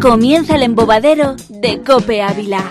Comienza el embobadero de Cope Ávila.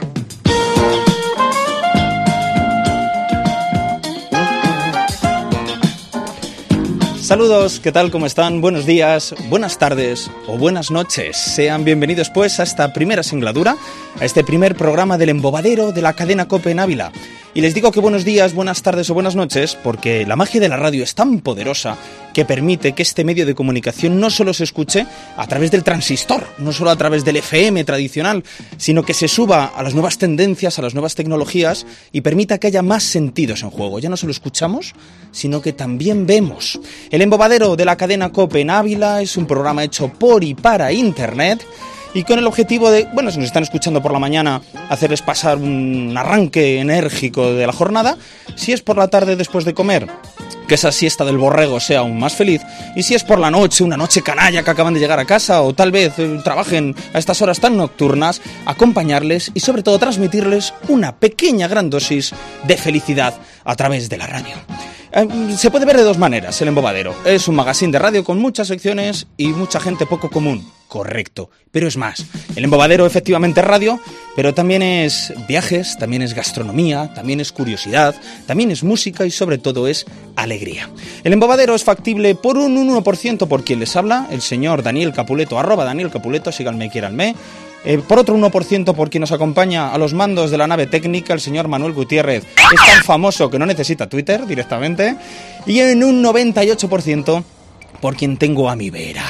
Saludos, ¿qué tal? ¿Cómo están? Buenos días, buenas tardes o buenas noches. Sean bienvenidos pues a esta primera singladura, a este primer programa del embobadero de la cadena Cope Ávila. Y les digo que buenos días, buenas tardes o buenas noches porque la magia de la radio es tan poderosa que permite que este medio de comunicación no solo se escuche a través del transistor, no solo a través del FM tradicional, sino que se suba a las nuevas tendencias, a las nuevas tecnologías y permita que haya más sentidos en juego. Ya no solo escuchamos, sino que también vemos. El embobadero de la cadena Cope en Ávila es un programa hecho por y para Internet y con el objetivo de, bueno, si nos están escuchando por la mañana, hacerles pasar un arranque enérgico de la jornada, si es por la tarde después de comer, que esa siesta del borrego sea aún más feliz, y si es por la noche, una noche canalla que acaban de llegar a casa, o tal vez eh, trabajen a estas horas tan nocturnas, acompañarles y sobre todo transmitirles una pequeña gran dosis de felicidad a través de la radio. Eh, se puede ver de dos maneras el embobadero. Es un magazine de radio con muchas secciones y mucha gente poco común. Correcto. Pero es más. El embobadero efectivamente es radio, pero también es viajes, también es gastronomía, también es curiosidad, también es música y sobre todo es alegría. El embobadero es factible por un 1% por quien les habla, el señor Daniel Capuleto, Daniel Capuleto, síganme, quieranme. Eh, por otro 1% por quien nos acompaña a los mandos de la nave técnica, el señor Manuel Gutiérrez. Es tan famoso que no necesita Twitter directamente. Y en un 98% por quien tengo a mi vera.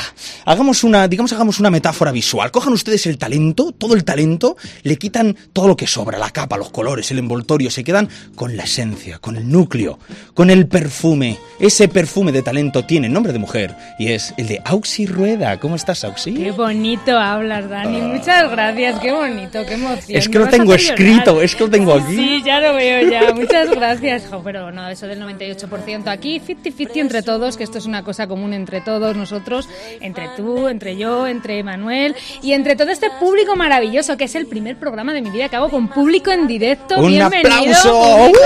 Hagamos una, digamos, hagamos una metáfora visual. Cojan ustedes el talento, todo el talento, le quitan todo lo que sobra, la capa, los colores, el envoltorio, se quedan con la esencia, con el núcleo, con el perfume. Ese perfume de talento tiene nombre de mujer y es el de Auxi Rueda. ¿Cómo estás, Auxi? Qué bonito hablas, Dani. Muchas gracias, qué bonito, qué emoción. Es que Me lo tengo escrito, es que lo tengo aquí. Sí, ya lo veo ya. Muchas gracias. Jo, pero no, eso del 98%. Aquí 50-50 entre todos, que esto es una cosa común entre todos nosotros, entre tú, entre yo, entre Manuel y entre todo este público maravilloso, que es el primer programa de mi vida que hago con público en directo. ¡Un Bienvenido. aplauso! público.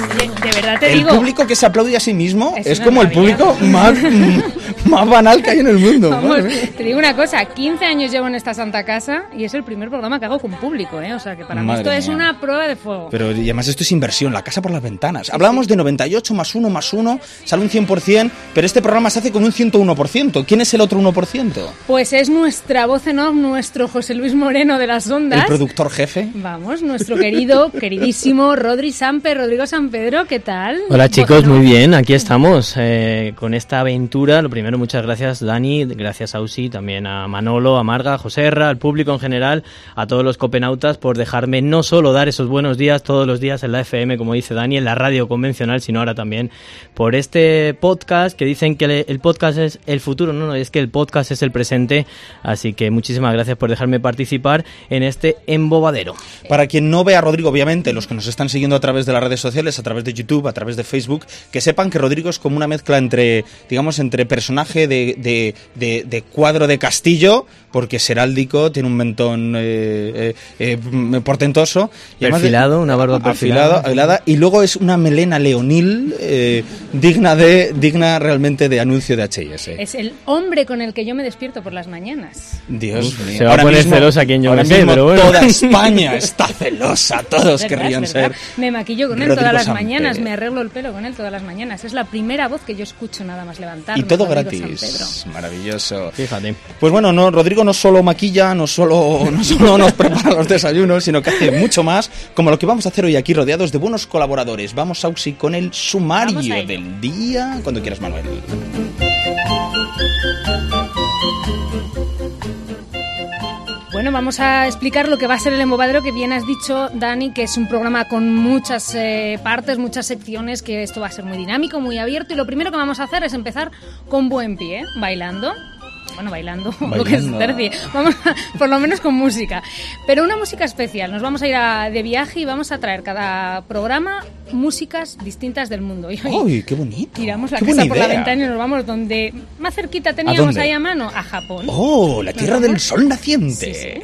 De, de verdad te El digo. público que se aplaude a sí mismo Es es, como el maravilla. público más, más banal que hay en el mundo. Vamos, te digo una cosa, 15 años llevo en esta santa casa y es el primer programa que hago con público, ¿eh? O sea que para mí Madre esto es mía. una prueba de fuego. Pero y además esto es inversión, la casa por las ventanas. Hablábamos de 98 más 1 más 1, sale un 100%, pero este programa se hace con un 101%. ¿Quién es el otro 1%? Pues es nuestra voz en off, nuestro José Luis Moreno de las El ondas. productor jefe. Vamos, nuestro querido, queridísimo Rodri Sampe, Rodrigo San Pedro, ¿qué tal? Hola chicos, Bueno, muy bien, aquí estamos eh, con esta aventura. Lo primero, muchas gracias Dani, gracias a Usi, también a Manolo, a Marga, a José Erra, al público en general, a todos los copenautas por dejarme no solo dar esos buenos días todos los días en la FM, como dice Dani, en la radio convencional, sino ahora también por este podcast que dicen que el podcast es el futuro. No, no, es que el podcast es el presente. Así que muchísimas gracias por dejarme participar en este embobadero. Para quien no ve a Rodrigo, obviamente, los que nos están siguiendo a través de las redes sociales, a través de YouTube, a través de Facebook, que sepan que Rodrigo es como una mezcla entre, digamos, entre personaje de, de, de- de cuadro de castillo, porque es heráldico, tiene un mentón eh, eh, eh, portentoso. y además de- Perfilado, una barba perfilada. afilada, afilada, y luego es una melena leonil eh, digna de digna realmente de anuncio de H&S. Es el hombre con el que yo me despierto por las mañanas. Dios mío. se va a poner celosa quien yo ahora me sé, mismo pero bueno. toda España está celosa, todos querrían ser. Me maquillo con él Rodrigo todas las mañanas, me arreglo el pelo con él todas las mañanas. Es la primera voz que yo escucho nada más levantarme. Y todo Rodrigo gratis. Maravilloso. Fíjate. Pues bueno, no, Rodrigo no solo maquilla, no solo, no solo nos prepara los desayunos, sino que hace mucho más, como lo que vamos a hacer hoy aquí rodeados de buenos colaboradores. Vamos, Auxi, con el sumario del día, cuando quieras, Manuel. Bueno, vamos a explicar lo que va a ser el embobadero, que bien has dicho, Dani, que es un programa con muchas eh, partes, muchas secciones, que esto va a ser muy dinámico, muy abierto. Y lo primero que vamos a hacer es empezar con buen pie, bailando. Bueno, bailando, lo que es Bailando. terci. Vamos a- por lo menos con música. Pero una música especial. Nos vamos a ir a- de viaje y vamos a traer cada programa músicas distintas del mundo. Hoy ¡Uy, qué bonito! tiramos la qué casa por la ventana y nos vamos donde más cerquita teníamos ahí a mano, a Japón. ¡Oh, la tierra del sol naciente! Sí, sí.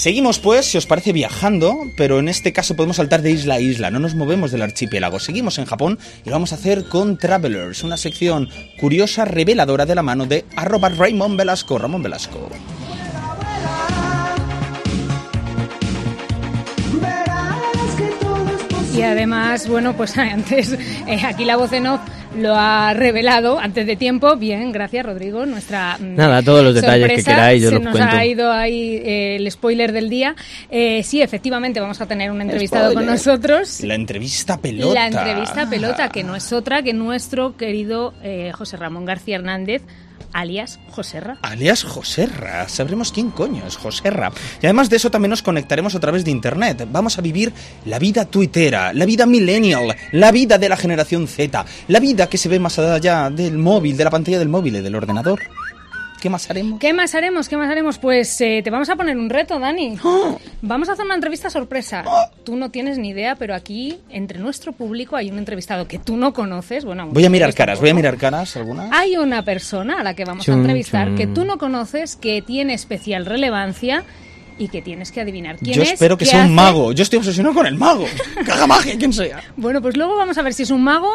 Seguimos pues, si os parece, viajando, pero en este caso podemos saltar de isla a isla, no nos movemos del archipiélago. Seguimos en Japón y lo vamos a hacer con Travelers, una sección curiosa, reveladora de la mano de arroba Raymond Velasco, Ramón Velasco. Y además, bueno, pues antes, eh, aquí la voz en off lo ha revelado antes de tiempo. Bien, gracias Rodrigo. Nuestra mm, Nada, todos los detalles que queráis, yo Se los nos cuento. ha ido ahí eh, el spoiler del día. Eh, sí, efectivamente, vamos a tener un entrevistado con nosotros. La entrevista pelota. La entrevista pelota, que no es otra que nuestro querido eh, José Ramón García Hernández, alias Joserra. Alias Joserra, sabremos quién coño es Joserra. Y además de eso también nos conectaremos a través de internet. Vamos a vivir la vida tuitera, la vida millennial, la vida de la generación Z, la vida que se ve más allá del móvil, de la pantalla del móvil y del ordenador. ¿Qué más haremos? ¿Qué más haremos? ¿Qué más haremos? Pues eh, te vamos a poner un reto, Dani. Vamos a hacer una entrevista sorpresa. Tú no tienes ni idea, pero aquí, entre nuestro público, hay un entrevistado que tú no conoces. Bueno, Voy a mirar caras, voy a mirar caras algunas. Hay una persona a la que vamos a entrevistar chun. que tú no conoces, que tiene especial relevancia y que tienes que adivinar quién Yo es. espero que sea un mago. Yo estoy obsesionado con el mago. Caga magia, quien sea. Bueno, pues luego vamos a ver si es un mago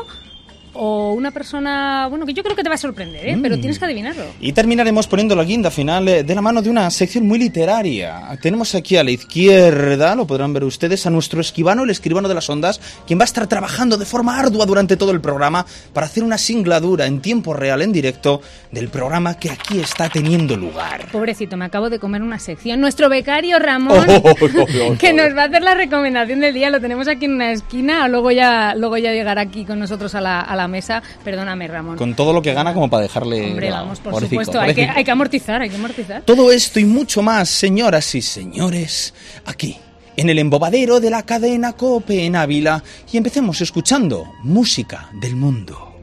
o una persona, bueno, que yo creo que te va a sorprender, ¿eh? Mm. pero tienes que adivinarlo. Y terminaremos poniendo la guinda final eh, de la mano de una sección muy literaria. Tenemos aquí a la izquierda, lo podrán ver ustedes, a nuestro esquivano, el escribano de las ondas, quien va a estar trabajando de forma ardua durante todo el programa para hacer una singladura en tiempo real, en directo, del programa que aquí está teniendo lugar. Pobrecito, me acabo de comer una sección. Nuestro becario Ramón, Oh, oh, oh, oh, oh. que nos va a hacer la recomendación del día, lo tenemos aquí en una esquina, luego ya, luego ya llegará aquí con nosotros a la, a la mesa. Perdóname, Ramón. Con todo lo que gana como para dejarle... Hombre, vamos, por Pobrecito, supuesto, hay que, hay que amortizar, hay que amortizar. Todo esto y mucho más, señoras y señores, aquí, en el embobadero de la cadena Cope en Ávila, y empecemos escuchando música del mundo.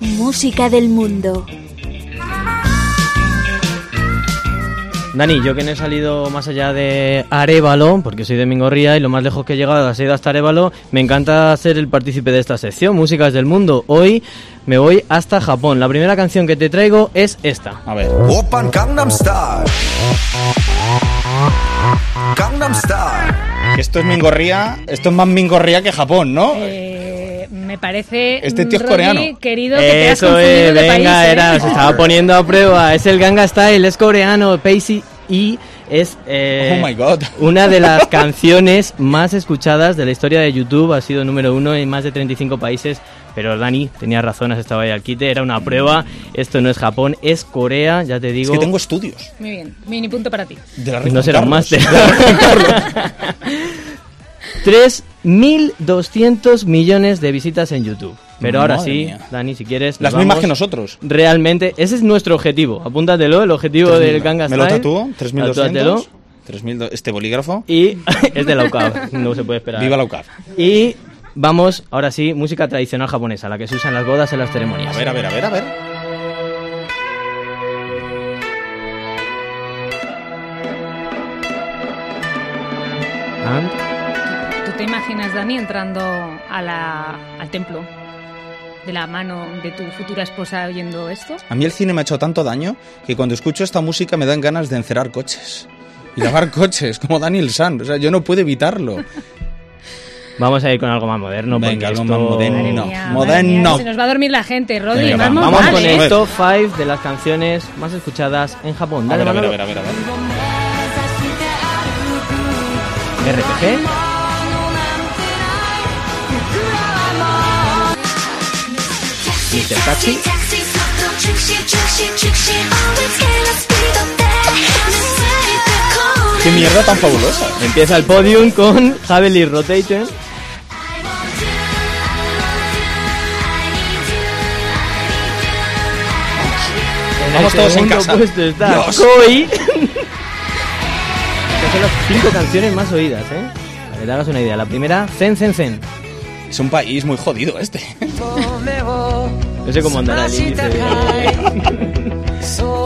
Música del mundo. Dani, yo que no he salido más allá de Arevalo, porque soy de Mingorría y lo más lejos que he llegado ha sido hasta Arevalo, me encanta ser el partícipe de esta sección, Músicas del Mundo. Hoy me voy hasta Japón. La primera canción que te traigo es esta. A ver. Open Gangnam Style. Gangnam Style. Esto es Mingorría, esto es más Mingorría que Japón, ¿no? Eh, me parece, Este tío es Rodri, coreano. querido, que te has Eso confundido es, de venga, país, ¿eh? era, se estaba poniendo a prueba. Es el Ganga Style, es coreano, Pacey y es eh, Oh my God. una de las canciones más escuchadas de la historia de YouTube. Ha sido número uno en más de 35 países. Pero Dani tenía razón, has estado ahí al quite, era una prueba. Esto no es Japón, es Corea, ya te Es digo. que tengo estudios. Muy bien, mini punto para ti. De la No será un máster. 3.200 millones de visitas en YouTube. Pero ahora sí, mía. Dani, si quieres. Las mismas que nosotros. Realmente, ese es nuestro objetivo. Apúntatelo, el objetivo del Ganga Me lo tatúo, 3200. Tatúatelo. 3000, este bolígrafo. Y es de la no se puede esperar. Viva la. Y vamos, ahora sí, música tradicional japonesa, la que se usa en las bodas, en las ceremonias. A ver, a ver, a ver, a ver. And- ¿Tú te imaginas, Dani, entrando a la, al templo de la mano de tu futura esposa oyendo esto? A mí el cine me ha hecho tanto daño que cuando escucho esta música me dan ganas de encerar coches. Y lavar coches, como Daniel San. O sea, yo no puedo evitarlo. Vamos a ir con algo más moderno. Venga, algo esto- más moderno. Mía, moderno. se nos va a dormir la gente, Rodri. Venga, vamos, Vamos mal, con ¿eh? el top 5 de las canciones más escuchadas en Japón. A Dale, ver, a ver, a ver, a ver, a ver. RPG. Mr. Taxi. Qué mierda tan fabulosa. Empieza el podium con Heavily Rotating. En Vamos todos en casa. puesto está. Koi. que son las cinco canciones más oídas, ¿eh? Para que te hagas una idea. La primera, Zen Zen Zen. Es un país muy jodido este. No sé cómo andará el índice de,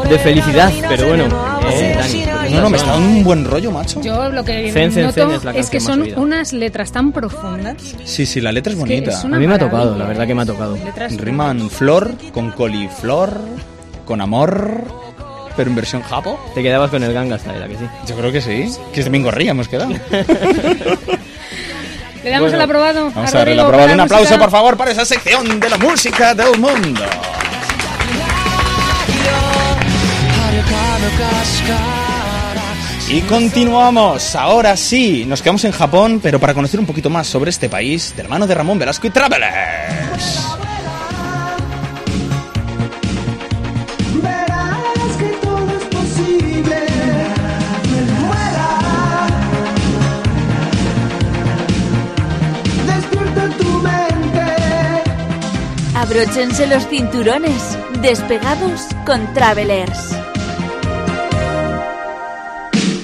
de felicidad, pero bueno, eh, Dani. No, no, me está dando un buen rollo, macho. Yo lo que Zen, zen, noto zen es que son unas letras tan profundas. Sí, sí, la letra es bonita. es A mí me ha tocado, la verdad que me ha tocado. Letras Riman flor con coliflor, con amor. pero en versión japo. Te quedabas con el Gangnam Style, ¿a que sí? Yo creo que sí. Que es de Mingorría hemos quedado. Le damos el aprobado. Vamos a a ver el aprobado. Un la aplauso, música. por favor, para esa sección de la música del mundo. Y continuamos, ahora sí, nos quedamos en Japón, pero para conocer un poquito más sobre este país, de la mano de Ramón Velasco y Travelers. Abróchense los cinturones. Despegados con Travelers.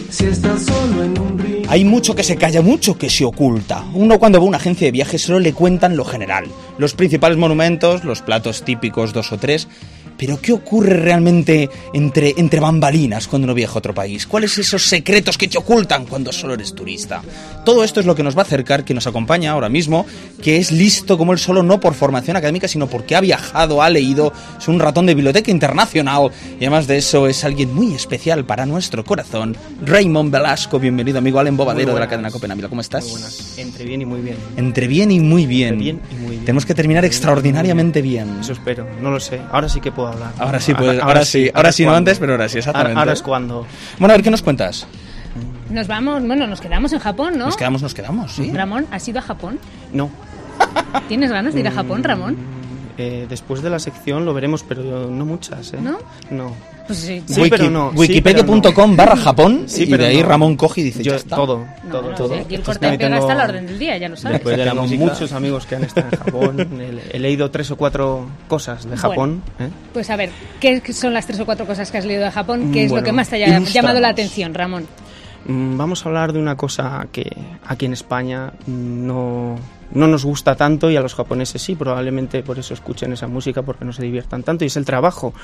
Si estás solo en un río. Hay mucho que se calla, mucho que se oculta. Uno cuando va a una agencia de viajes solo le cuentan lo general, los principales monumentos, los platos típicos dos o tres. Pero ¿qué ocurre realmente entre, entre bambalinas cuando uno viaja a otro país? ¿Cuáles esos secretos que te ocultan cuando solo eres turista? Todo esto es lo que nos va a acercar, que nos acompaña ahora mismo, que es listo como él solo, no por formación académica, sino porque ha viajado, ha leído, es un ratón de biblioteca internacional y además de eso es alguien muy especial para nuestro corazón. Raymond Velasco, bienvenido amigo al embobadero de la cadena Copenhague. ¿Cómo estás? Muy buenas. Entre bien y muy bien. Entre bien y muy bien. Entre bien y muy bien. Tenemos que terminar extraordinariamente bien. Eso espero. No lo sé. Ahora sí que puedo hablar. Ahora sí, pues, ahora, sí, ahora sí, no antes, pero ahora sí, exactamente. Ahora, ahora es cuando. Bueno, a ver, ¿qué nos cuentas? Nos vamos, bueno, nos quedamos en Japón, ¿no? Nos quedamos, nos quedamos, sí. Ramón, ¿has ido a Japón? No. ¿Tienes ganas de ir a Japón, Ramón? Eh, después de la sección lo veremos, pero no muchas, ¿eh? ¿No? No. Pues sí. Sí, pero no. Sí, Wikipedia.com barra Japón Sí, y pero de ahí no. Ramón coge y dice, Yo ya está. todo, No, todo, el corte también pega está a la orden del día, ya lo sabes. Después de la tengo música. muchos amigos que han estado en Japón. he, leído tres o cuatro cosas de Japón. ¿eh? Pues a ver, ¿qué son las tres o cuatro cosas que has leído de Japón? ¿Qué es lo que más te haya ilústranos. llamado la atención, Ramón? Mm, Vamos a hablar de una cosa que aquí en España no, no nos gusta tanto y a los japoneses sí, probablemente por eso escuchen esa música porque no se diviertan tanto y es el trabajo.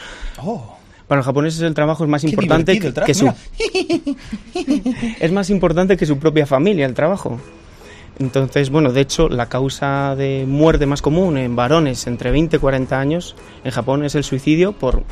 Oh, Para los japoneses el trabajo es más qué importante que, el que su trabajo. es más importante que su propia familia el trabajo. Entonces, bueno, de hecho, la causa de muerte más común en varones entre 20 y 40 años en Japón es el suicidio por,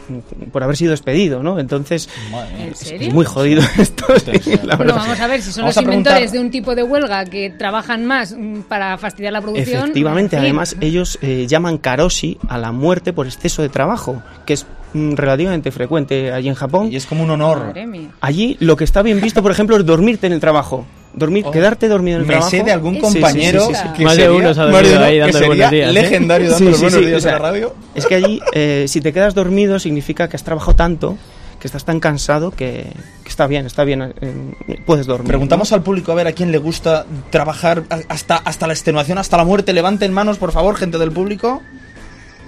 por haber sido despedido, ¿no? Entonces, Madre mía. ¿En es serio? muy jodido esto, sí, la Bueno, verdad. vamos a ver si son Vamos los preguntar- inventores de un tipo de huelga que trabajan más mm, para fastidiar la producción. Efectivamente, además ellos eh, llaman karoshi a la muerte por exceso de trabajo, que es relativamente frecuente allí en Japón. Y es como un honor. Allí lo que está bien visto, por ejemplo, es dormirte en el trabajo. Dormir, Oh. quedarte dormido en el Me trabajo. sé de algún Sí, compañero sí, sí, sí. que Más de sería- uno se ha dormido de uno ahí dando sería buenos días, ¿eh? legendario dando Sí, los sí, buenos sí, días o sea, en la radio. Es que allí, eh, si te quedas dormido, significa que has trabajado tanto, que estás tan cansado, que, que está bien, está bien, eh, puedes dormir. Preguntamos al público a ver a quién le gusta trabajar a- hasta, hasta la extenuación, hasta la muerte. Levanten manos, por favor, gente del público.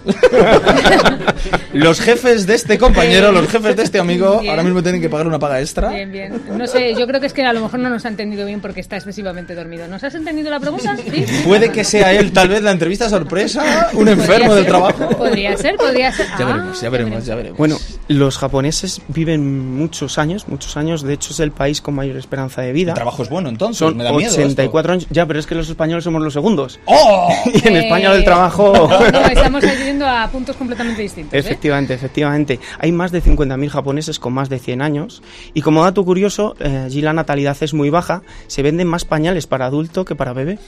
los jefes de este compañero, los jefes de este amigo, Bien. ahora mismo tienen que pagar una paga extra. Bien, bien. No sé, yo creo que es que a lo mejor no nos ha entendido bien porque está excesivamente dormido. ¿Nos has entendido la pregunta? Sí. Puede que sea él, tal vez, la entrevista sorpresa, un enfermo del ser, trabajo. Podría ser, podría ser. Ya Ah, veremos, ya veremos, ya veremos. Bueno, los japoneses viven muchos años, muchos años, de hecho es el país con mayor esperanza de vida. el trabajo es bueno, entonces. Son me da miedo. esto. 84 años, ya, pero es que los españoles somos los segundos. ¡Oh! Y en Eh, España el trabajo... No, estamos a puntos completamente distintos. ¿eh? Efectivamente, efectivamente. Hay más de 50.000 japoneses con más de 100 años. Y como dato curioso, eh, allí la natalidad es muy baja. Se venden más pañales para adulto que para bebé.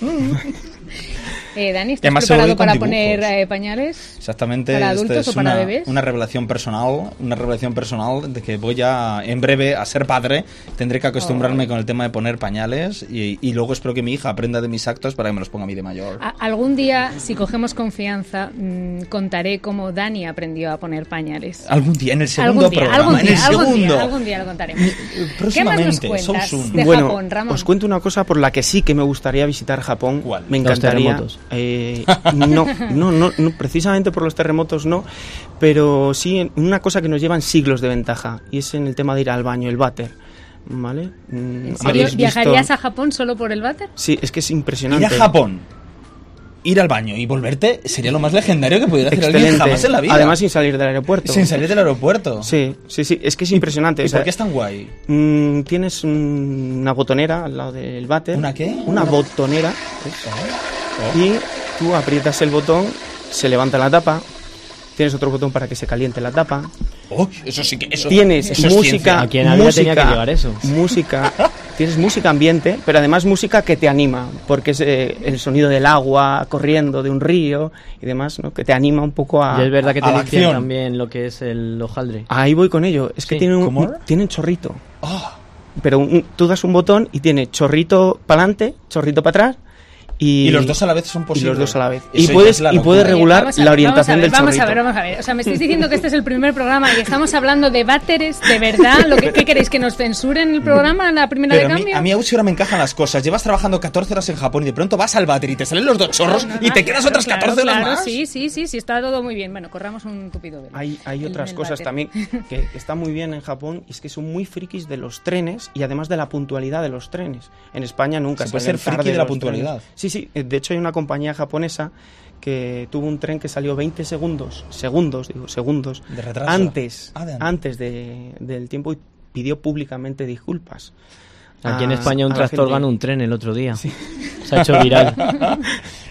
Eh, Dani, ¿estás además preparado para dibujos. poner eh, pañales? Exactamente. ¿Para adultos es o para una, bebés? Una revelación personal, una revelación personal de que voy a, en breve, a ser padre. Tendré que acostumbrarme Oh. con el tema de poner pañales y, y luego espero que mi hija aprenda de mis actos para que me los ponga a mí de mayor. A- algún día, si cogemos confianza, mm, contaré cómo Dani aprendió a poner pañales. Algún día, en el segundo algún día, programa, algún en día, el algún segundo. día, algún día lo contaremos. ¿Qué más nos Próximamente, cuentas de bueno, Japón, Ramón? os cuento una cosa por la que sí que me gustaría visitar Japón. ¿Cuál? Me Los encantaría. Eh, no, no, no, no, precisamente por los terremotos no, pero sí en una cosa que nos llevan siglos de ventaja y es en el tema de ir al baño, el váter. ¿Vale? Mm, ¿En serio? ¿habéis visto- ¿Viajarías a Japón solo por el váter? Sí, es que es Ir impresionante. a Japón, ir al baño y volverte sería lo más legendario que pudiera hacer alguien Excelente. jamás en la vida. Además sin salir del aeropuerto. sin salir del aeropuerto. Sí, sí, sí, es que es impresionante. ¿Y o sea, por qué es tan guay? mm, tienes un- una botonera al lado del váter. ¿Una qué? Una botonera. Oh. Y tú aprietas el botón, se levanta la tapa, tienes otro botón para que se caliente la tapa Uy, eso sí que eso, tienes eso música. A quien había música, tenía que llevar eso. música, tienes música ambiente, pero además música que te anima, porque es eh, el sonido del agua corriendo de un río y demás, ¿no? Que te anima un poco a. Y es verdad que te acción. también lo que es el hojaldre. Ahí voy con ello. Es que Sí, tiene un, un- chorrito. Ah, Pero un- tú das un botón y tiene chorrito para adelante, chorrito para atrás. Y, y, los dos a la vez son y posibles. los dos a la vez. Y puedes, y puedes regular vamos la orientación vamos ver, del vamos chorrito. a ver, vamos a ver. O sea, me estáis diciendo que este es el primer programa y estamos hablando de váteres, de verdad. ¿Lo que, ¿Qué queréis? ¿Que nos censuren el programa en la primera Pero de a mí, cambio? a mí ahora me encajan las cosas. Llevas trabajando 14 horas en Japón y de pronto vas al váter y te salen los dos chorros No, no, y te quedas claro, otras claro, 14 horas claro, más. Sí, sí, sí, sí, está todo muy bien. Bueno, corramos un tupido velo. Hay, hay El- otras el cosas váter. también que están muy bien en Japón y es que son muy frikis de los trenes y además de la puntualidad de los trenes. En España nunca Se puede ser friki de la puntualidad. trenes. Sí, sí. eh, De hecho, hay una compañía japonesa que tuvo un tren que salió 20 segundos, segundos, digo, segundos, De retraso. antes, Ah, de- antes de- del tiempo y pidió públicamente disculpas. Aquí en a- España un tractor ganó un tren el otro día. Se ha hecho viral.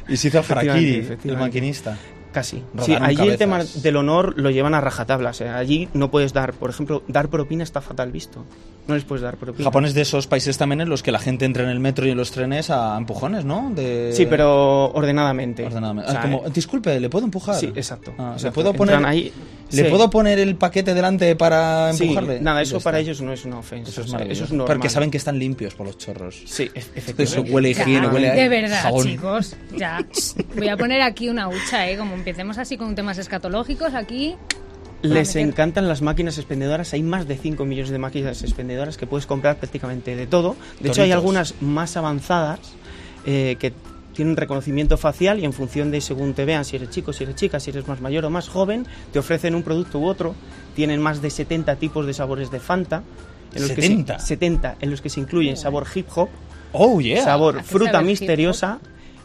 Y se hizo el Efectivamente, harakiri, el maquinista. Casi. Sí, allí el tema del honor lo llevan a rajatabla. O sea, allí no puedes dar, por ejemplo, dar propina está fatal visto. No les puedes dar propina. Japón es de esos países también en los que la gente entra en el metro y en los trenes a empujones, ¿no? De... Sí, pero ordenadamente. Ordenadamente. O sea, Ah, como, disculpe, ¿le puedo empujar? Sí, exacto. Ah, ¿Le puedo poner, ahí- ¿le Sí. puedo poner el paquete delante para Sí, empujarle? nada, Ya eso está. para ellos no es una ofensa. Eso es o sea, eso es normal. Porque saben que están limpios por los chorros. Sí, e- Eso efectivamente. huele a higiene, huele a de verdad, jabón. chicos. Ya. Voy a poner aquí una hucha, ¿eh? Como empecemos así con temas escatológicos, aquí. Les meter. encantan las máquinas expendedoras. Hay más de 5 millones de máquinas expendedoras que puedes comprar prácticamente de todo. De hecho, hay Toritos. algunas más avanzadas eh, que tienen reconocimiento facial y en función de según te vean, si eres chico, si eres chica, si eres más mayor o más joven, te ofrecen un producto u otro. Tienen más de 70 tipos de sabores de Fanta. En los Que 70. se, 70 en los que se incluyen sabor hip hop, Oh, yeah. sabor ¿A qué fruta misteriosa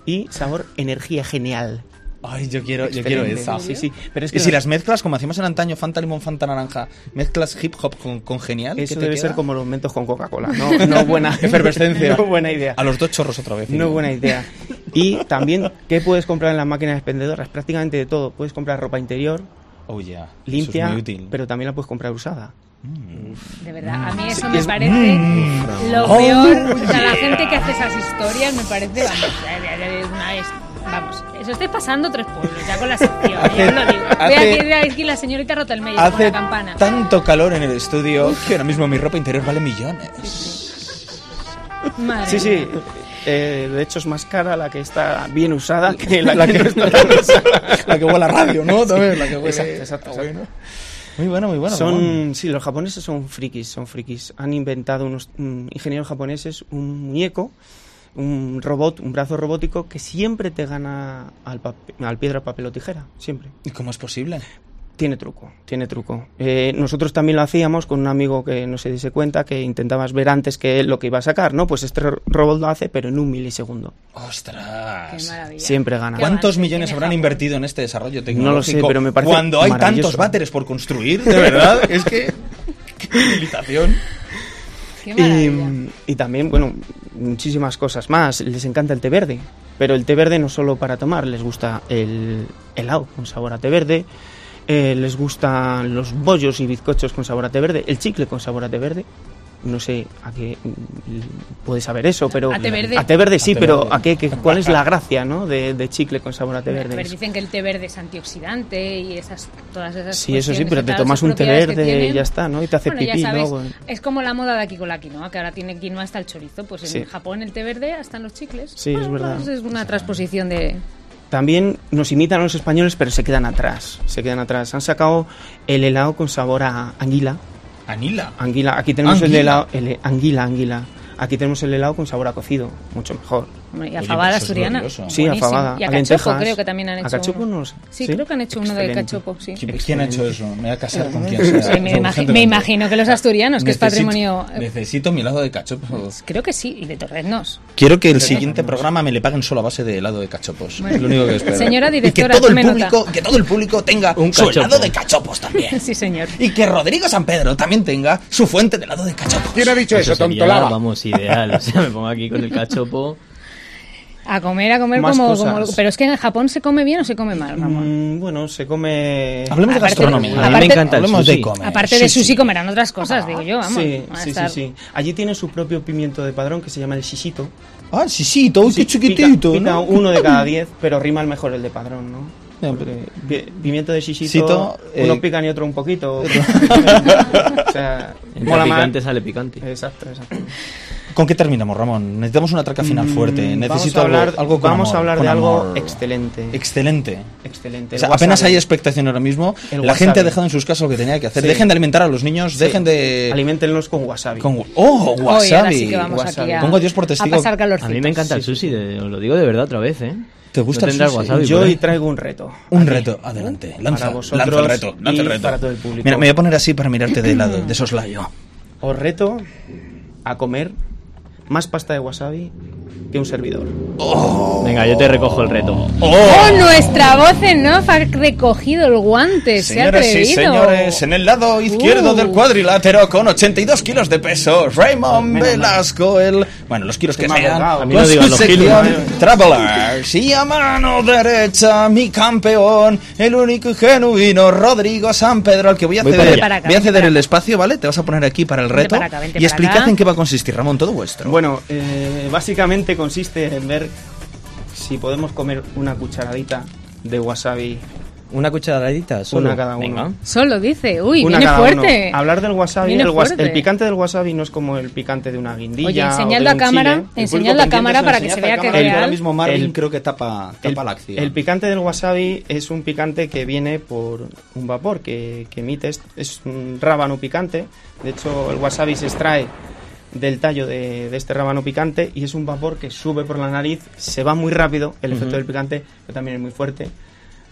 y sabor energía genial. Ay, yo quiero, yo quiero esa. Sí, sí. Pero es y que si no- las mezclas, como hacíamos en antaño, Fanta Limón, Fanta Naranja, mezclas hip hop con, con genial. ¿qué Eso te debe queda? ser como los mentos con Coca-Cola. No, no buena Efervescencia. No buena idea. A los dos chorros otra vez. No buena idea. Y también, ¿qué puedes comprar en las máquinas expendedoras? Prácticamente de todo. Puedes comprar ropa interior Oh, yeah. limpia, Eso es muy útil. pero también la puedes comprar usada. De verdad, a mí eso Sí, me parece lo Oh. peor. O sea, la gente que hace esas historias me parece, vamos, una vez. Eso estoy pasando tres pueblos ya con la sección, yo lo digo. Ve aquí, ve aquí la señorita rota el medio con Hace la campana. tanto calor en el estudio que ahora mismo mi ropa interior vale millones. Madre Sí, sí. Eh, de hecho, es más cara la que está bien usada que la, que no está usada. la que huele a radio, ¿no? También, la que huele... Exacto, exacto, exacto. bueno. Muy bueno, muy bueno. Son, sí, los japoneses son frikis, son frikis. Han inventado unos mm, ingenieros japoneses un muñeco, un robot, un brazo robótico que siempre te gana al, al piedra, papel o tijera, siempre. ¿Y cómo es posible? Tiene truco, tiene truco. Eh, nosotros también lo hacíamos con un amigo que no se diese cuenta, que intentabas ver antes que él lo que iba a sacar, ¿no? Pues este ro- robot lo hace, pero en un milisegundo. ¡Ostras! Qué maravilla. Siempre gana. Qué ¿Cuántos millones habrán Japón. invertido en este desarrollo tecnológico? No lo sé, pero me parece Cuando hay tantos váteres por construir, de verdad, es que... ¡Qué utilización! Qué Y, y también, bueno, muchísimas cosas más. Les encanta el té verde. Pero el té verde no solo para tomar, les gusta el helado con sabor a té verde, eh, les gustan los bollos y bizcochos con sabor a té verde, el chicle con sabor a té verde. No sé a qué mm, puede saber eso, pero A té verde. A té verde sí, A té pero verde. a qué, qué- cuál es la gracia, ¿no? De, de chicle con sabor a té verde. ver, dicen que el té verde es antioxidante y esas, todas esas Sí, eso sí, pero te tomas un té verde y ya está, ¿no? Y te hace Bueno, ya pipí sabes, luego. es como la moda de aquí con la quinoa, que ahora tiene quinoa hasta el chorizo. Pues en Sí. Japón el té verde hasta en los chicles. Sí, es Bueno, verdad. pues es una transposición de... También nos imitan a los españoles, pero se quedan atrás. Se quedan atrás. Han sacado el helado con sabor a anguila. Anila. Anguila. Aquí tenemos el Anguila. helado. El, anguila, anguila. Aquí tenemos el helado con sabor a cocido. Mucho mejor. Y pues eso es asturiana. Sí, Buenísimo. afabada. Y a a cachopo lentejas. creo que también han hecho A cachopo uno. no sé. Sí, creo que han hecho uno de cachopo, sí. ¿Quién ha hecho eso? Me voy a casar con quien sea. Sí, me, imagi- Urgentemente. me imagino que los asturianos, que es patrimonio... eh, Necesito mi helado de cachopo. Creo que sí, y de torreznos. Quiero que el siguiente programa me le paguen solo a base de helado de cachopos. Bueno. Es lo único que espero. Señora directora, y que todo el público, que todo el público tenga Un su helado de cachopos también. Sí, señor. Y que Rodrigo San Pedro también tenga su fuente de helado de cachopos. ¿Quién ha dicho eso, tontolaba? vamos, ideal. O sea, me pongo aquí con el cachopo. A comer, a comer Más como, cosas. como- Pero es que en Japón se come bien o se come mal, Ramón. Mm, bueno, se come... Hablemos de Aparte- gastronomía. A mí me Aparte- encanta el Hablemos de sushi. comer. Aparte de sushi comerán otras cosas, digo yo, vamos. Sí, sí, sí, estar- sí. Allí tiene su propio pimiento de padrón que se llama el shishito. Ah, sí, sí, todo Sí, qué chiquitito, pica, pica ¿no? uno de cada diez, pero rima el mejor el de padrón, ¿no? Porque pi- pimiento de shishito, Shito, eh, uno pican y otro un poquito. o sea, Entre mola más. picante sale picante. Exacto, exacto. ¿Con qué terminamos, Ramón? Necesitamos una traca final fuerte. Mm, Necesito vamos a hablar, algo, algo con vamos amor, a hablar de algo amor. excelente. Excelente. excelente. O El sea, apenas hay expectación ahora mismo. El La gente ha dejado en sus casas lo que tenía que hacer. Sí. Dejen de alimentar a los niños, dejen de... Aliméntenlos con wasabi. Con... ¡Oh, wasabi! ahora sí que vamos Wasabi. aquí a, Pongo a Dios por a testigo. pasar A calorcito. mí me encanta el sushi, de- os lo digo de verdad otra vez, ¿eh? ¿Te gusta ¿No el sushi? wasabi Yo hoy traigo un reto. Un reto, adelante. Lanza, Para vosotros lanza el reto, lanza el reto. para todo el público. Mira, me voy a poner así para mirarte de lado, de soslayo. Os reto a comer más pasta de wasabi que un servidor. Venga, yo te recojo el reto. ¡Oh, nuestra voz en off ha recogido el guante! ¡Se ha y señores, en el lado izquierdo Uh. del cuadrilátero con 82 kilos de peso, Raymond Menos mal. Velasco, el... Bueno, los kilos que sean. A mí no digan los kilos. Travelers. Y a mano derecha, mi campeón, el único y genuino Rodrigo San Pedro, al que voy a Voy ceder, acá, voy a ceder el espacio, ¿vale? Te vas a poner aquí para el reto para acá, y explicad acá. en qué va a consistir, Ramón, todo vuestro. Bueno, eh, básicamente consiste en ver si podemos comer una cucharadita de wasabi. Una cucharadita solo. Una cada uno. Venga. Solo dice, uy, una viene cada fuerte. uno. Hablar del wasabi, el, was- fuerte. el picante del wasabi no es como el picante de una guindilla. Oye, o enseñadlo a cámara. El enseñadlo a cámara para que se vea a que es y ahora real. mismo Marvin El- creo que tapa, El, tapa la acción. el picante del wasabi es un picante que viene por un vapor que, que emite, es, es un rábano picante. De hecho, el wasabi se extrae del tallo de, de este rábano picante y es un vapor que sube por la nariz, se va muy rápido, el efecto del picante que también es muy fuerte.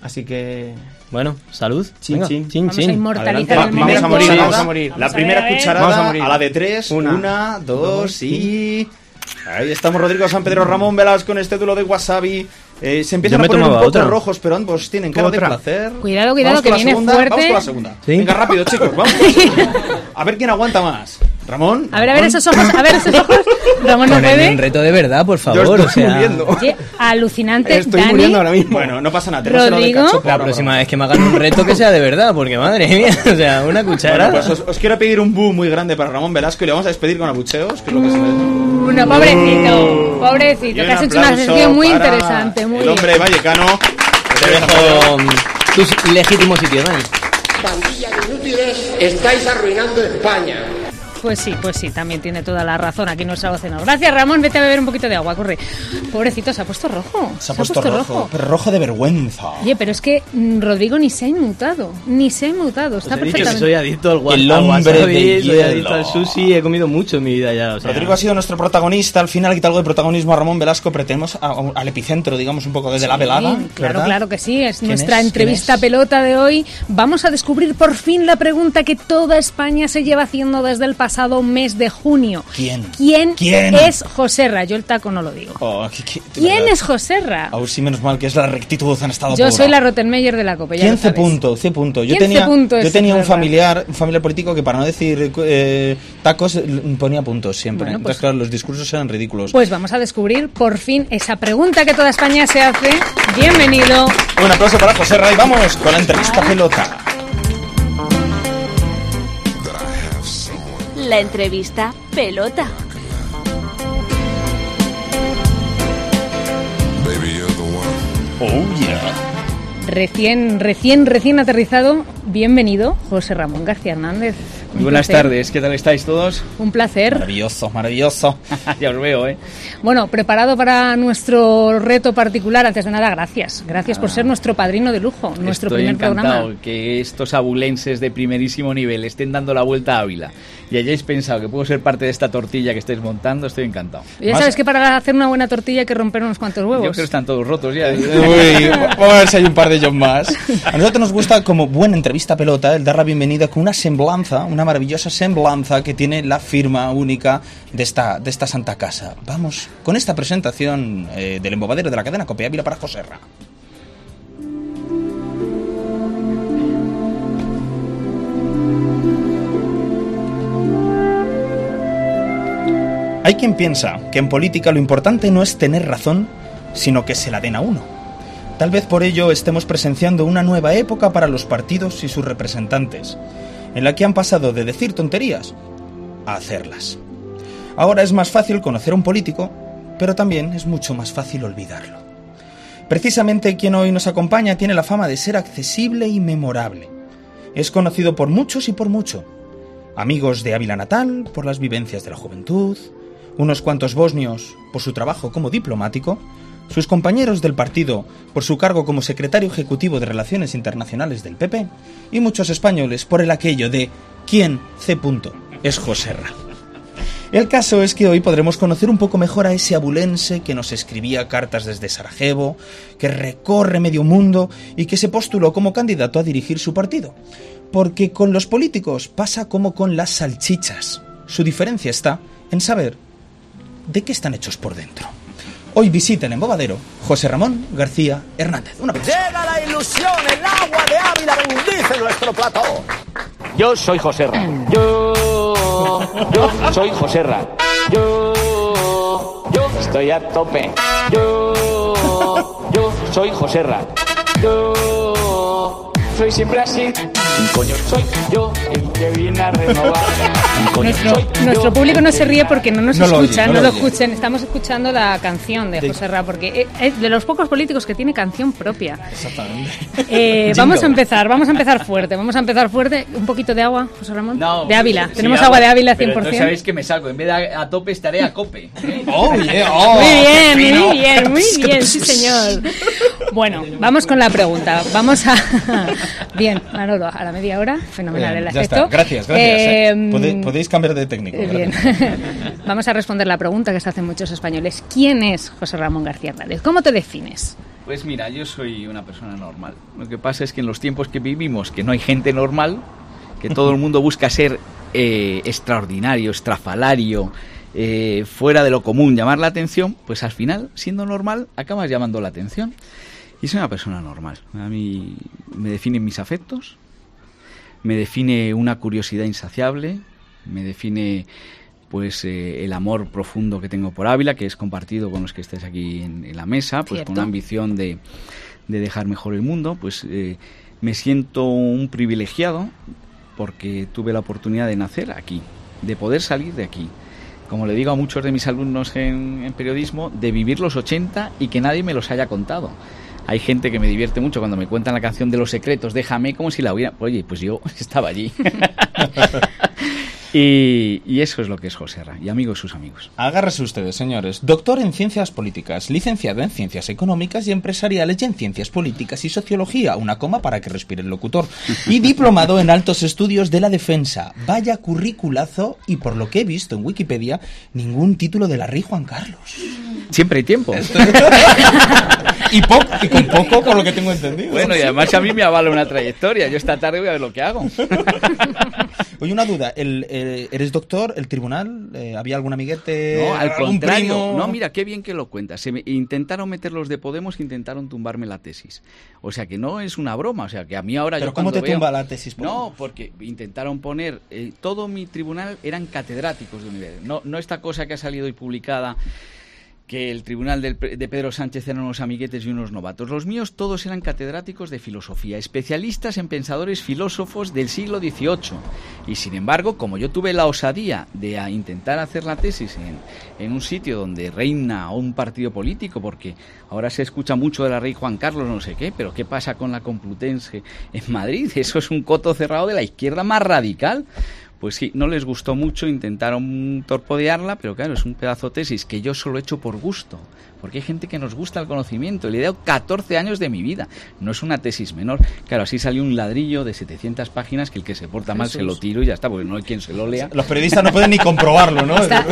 Así que Bueno, salud. Chin, Venga. chin. Chin, Vamos a chin. inmortalizar Va- el vamos a morir, vamos a morir. Vamos La a primera a cucharada Vamos a morir. a la de tres. Una, Una, dos dos y... Ahí estamos Rodrigo San Pedro Ramón Velasco con este duelo de wasabi. Eh, se empiezan a poner un poco otra. rojos, pero ambos tienen cara de placer. Cuidado, cuidado, Vamos que con la viene segunda, fuerte. Vamos con la segunda. Sí. Venga, rápido, chicos, vamos. A ver quién aguanta más. Ramón. A ver, a ver esos ojos, a ver esos ojos. Ramón no puede. un reto de verdad, por yo favor. estoy o sea, muriendo. Oye, alucinante. Estoy Dani, muriendo ahora mismo. Bueno, no pasa nada. Rodrigo. de cachopo La próxima vez que me hagan un reto que sea de verdad, porque madre mía, o sea, una cuchara. Bueno, pues os, os quiero pedir un bu muy grande para Ramón Velasco y le vamos a despedir con abucheos, que es lo que se merece. Uno, pobrecito. Pobrecito, Y que un has hecho una sesión muy interesante. Muy El hombre vallecano. Te dejo mm, tu legítimo sitio, Dani. pandilla de inútiles, estáis arruinando España. Pues sí, pues sí, también tiene toda la razón aquí nuestra vocenor. Gracias, Ramón. Vete a beber un poquito de agua, corre. Pobrecito, se ha puesto rojo. Se ha puesto rojo, pero rojo de vergüenza. Oye, pero es que mm, Rodrigo ni se ha inmutado. Ni se ha inmutado. Está que perfectamente. soy adicto al, wa- El hombre wasabi, de soy hielo. adicto al sushi, he comido mucho en mi vida ya. O sea, Rodrigo ha sido nuestro protagonista. Al final quita algo de protagonismo a Ramón Velasco. Pretendemos al epicentro, digamos, un poco desde la velada. Claro, ¿verdad? claro que sí. Es ¿Quién nuestra es? entrevista pelota de hoy. Vamos a descubrir por fin la pregunta que toda España se lleva haciendo desde el pasado mes de junio. ¿Quién? ¿Quién, ¿Quién? es Joserra? Yo el taco no lo digo. Oh, qué- qué- ¿Quién verdad. es Joserra? Aún sí, menos mal que es la rectitud en estado Yo soy la Rottenmeier de la copa. ya 15 sabes. puntos, 15 puntos. Yo 15 tenía, puntos, yo tenía un familiar, un familiar político que para no decir eh, tacos ponía puntos siempre. Bueno, Entonces, pues- claro, los discursos eran ridículos. Pues vamos a descubrir por fin esa pregunta que toda España se hace. Bienvenido. Un aplauso para José Ray. Vamos con la entrevista pelota. La entrevista pelota. Oh, yeah. Recién, recién, recién aterrizado. Bienvenido, José Ramón García Hernández. Un buenas placer. tardes, ¿qué tal estáis todos? Un placer. Maravilloso, maravilloso. ya os veo, ¿eh? Bueno, preparado para nuestro reto particular. Antes de nada, gracias. Gracias por ser nuestro padrino de lujo, nuestro Estoy primer encantado programa. que estos abulenses de primerísimo nivel estén dando la vuelta a Ávila y hayáis pensado que puedo ser parte de esta tortilla que estáis montando, estoy encantado. Ya Más- sabes que para hacer una buena tortilla hay que romper unos cuantos Yo creo huevos. que están todos rotos ya. Uy, vamos a ver si hay un par de ellos más. A nosotros nos gusta, como buena entrevista pelota, el dar la bienvenida con una semblanza, una maravillosa semblanza que tiene la firma única de esta, de esta santa casa. Vamos con esta presentación eh, del embobadero de la cadena Copia Ávila para Joserra. Hay quien piensa que en política lo importante no es tener razón, sino que se la den a uno. Tal vez por ello estemos presenciando una nueva época para los partidos y sus representantes, en la que han pasado de decir tonterías a hacerlas. Ahora es más fácil conocer a un político, pero también es mucho más fácil olvidarlo. Precisamente quien hoy nos acompaña tiene la fama de ser accesible y memorable. Es conocido por muchos y por mucho. Amigos de Ávila Natal por las vivencias de la juventud, unos cuantos bosnios por su trabajo como diplomático, sus compañeros del partido por su cargo como secretario ejecutivo de Relaciones Internacionales del PP y muchos españoles por el aquello de ¿quién C. es Joserra? El caso es que hoy podremos conocer un poco mejor a ese abulense que nos escribía cartas desde Sarajevo, que recorre medio mundo y que se postuló como candidato a dirigir su partido. Porque con los políticos pasa como con las salchichas. Su diferencia está en saber de qué están hechos por dentro. Hoy visita el embobadero José Ramón García Hernández. Una vez. Llega la ilusión, el agua de Ávila bendice nuestro plató. Yo soy Joserra. Yo, yo soy Joserra. Yo, yo estoy a tope. Yo, yo soy Joserra. Yo soy siempre así. Coño, soy yo el que viene a renovar. Nuestro, nuestro público no se ríe porque no nos No lo oye, escuchan, no no, lo escuchen. Estamos escuchando la canción de De- José Ra, porque es de los pocos políticos que tiene canción propia. Exactamente. Eh, vamos a empezar, vamos a empezar fuerte, vamos a empezar fuerte. Un poquito de agua, José Ramón. No, de Ávila. sí, Tenemos agua, agua de Ávila 100%. Pero sabéis que me salgo. En vez de a, a tope, estaré a cope. Oh, yeah, oh, Muy bien, muy bien, muy bien, sí señor. Bueno, vamos con la pregunta. Vamos a... Bien, Manolo, a la media hora, fenomenal Bien, el efecto. Gracias, gracias. ¿eh? Eh, podéis cambiar de técnico. Eh, Bien. Vamos a responder la pregunta que se hacen muchos españoles. ¿Quién es José Ramón García Hernández? ¿Cómo te defines? Pues mira, yo soy una persona normal. Lo que pasa es que en los tiempos que vivimos, que no hay gente normal, que todo el mundo busca ser eh, extraordinario, estrafalario, eh, fuera de lo común, llamar la atención, pues al final, siendo normal, acabas llamando la atención. Y soy una persona normal. A mí me definen mis afectos, me define una curiosidad insaciable, me define pues eh, el amor profundo que tengo por Ávila, que es compartido con los que estáis aquí en, en la mesa, pues Cierto. con una ambición de, de dejar mejor el mundo, pues eh, me siento un privilegiado porque tuve la oportunidad de nacer aquí, de poder salir de aquí. Como le digo a muchos de mis alumnos en, en periodismo, de vivir los 80 y que nadie me los haya contado. Hay gente que me divierte mucho cuando me cuentan la canción de los secretos, déjame como si la hubiera... Oye, pues yo estaba allí. y, y eso es lo que es José Ra, y amigos sus amigos. Agárrese ustedes, señores. Doctor en Ciencias Políticas, licenciado en Ciencias Económicas y Empresariales y en Ciencias Políticas y Sociología, una coma para que respire el locutor, y diplomado en Altos Estudios de la Defensa. Vaya curriculazo y por lo que he visto en Wikipedia, ningún título de la Rey Juan Carlos. Siempre hay tiempo. Y, poco, y con poco, por lo que tengo entendido. Bueno, y además a mí me avala una trayectoria. Yo esta tarde voy a ver lo que hago. Oye, una duda. El, eh, ¿Eres doctor? ¿El tribunal? Eh, ¿Había algún amiguete? No, al contrario. primo? No, mira, qué bien que lo cuentas. Se me- intentaron meter los de Podemos, intentaron tumbarme la tesis. O sea que no es una broma. O sea que a mí ahora ¿Pero yo cómo te veo- tumba la tesis No, Podemos? porque intentaron poner eh, todo mi tribunal eran catedráticos de universidad. No, no esta cosa que ha salido hoy publicada que el tribunal de Pedro Sánchez eran unos amiguetes y unos novatos. Los míos todos eran catedráticos de filosofía, especialistas en pensadores filósofos del siglo XVIII. Y sin embargo, como yo tuve la osadía de intentar hacer la tesis en un sitio donde reina un partido político, porque ahora se escucha mucho de la rey Juan Carlos, no sé qué, pero ¿qué pasa con la Complutense en Madrid? Eso es un coto cerrado de la izquierda más radical. Pues sí, no les gustó mucho, intentaron torpedearla, pero claro, es un pedazo tesis que yo solo he hecho por gusto, porque hay gente que nos gusta el conocimiento, le he dado 14 años de mi vida, no es una tesis menor. Claro, así salió un ladrillo de 700 páginas que el que se porta mal se lo tiro y ya está, porque no hay quien se lo lea. Los periodistas no pueden ni comprobarlo, ¿no? Está,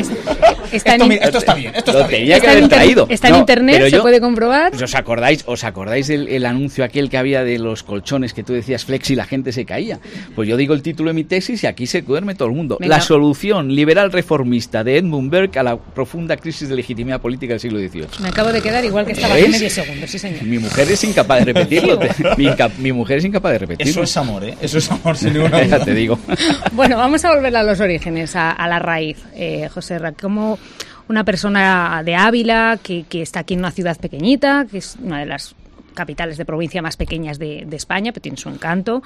está esto, en, mira, esto está bien, esto Lo está bien. tenía que está en traído. está en No, internet, pero se yo- puede comprobar. Pues ¿Os acordáis, os acordáis el, el anuncio aquel que había de los colchones que tú decías flex y la gente se caía? Pues yo digo el título de mi tesis y aquí se duerme todo el mundo. Venga. La solución liberal reformista de Edmund Burke a la profunda crisis de legitimidad política del siglo XVIII. Me acabo de quedar igual que estaba hace medio segundo, sí señor. Mi mujer es incapaz de repetirlo. mi, inca- mi mujer es incapaz de repetirlo. Eso es amor, ¿eh? Eso es amor, sin ninguna duda. ya te digo. Bueno, vamos a volver a los orígenes, a, a la raíz, eh, José Ra. ¿Cómo una persona de Ávila que, que está aquí en una ciudad pequeñita, que es una de las capitales de provincia más pequeñas de, de España, pero tiene su encanto,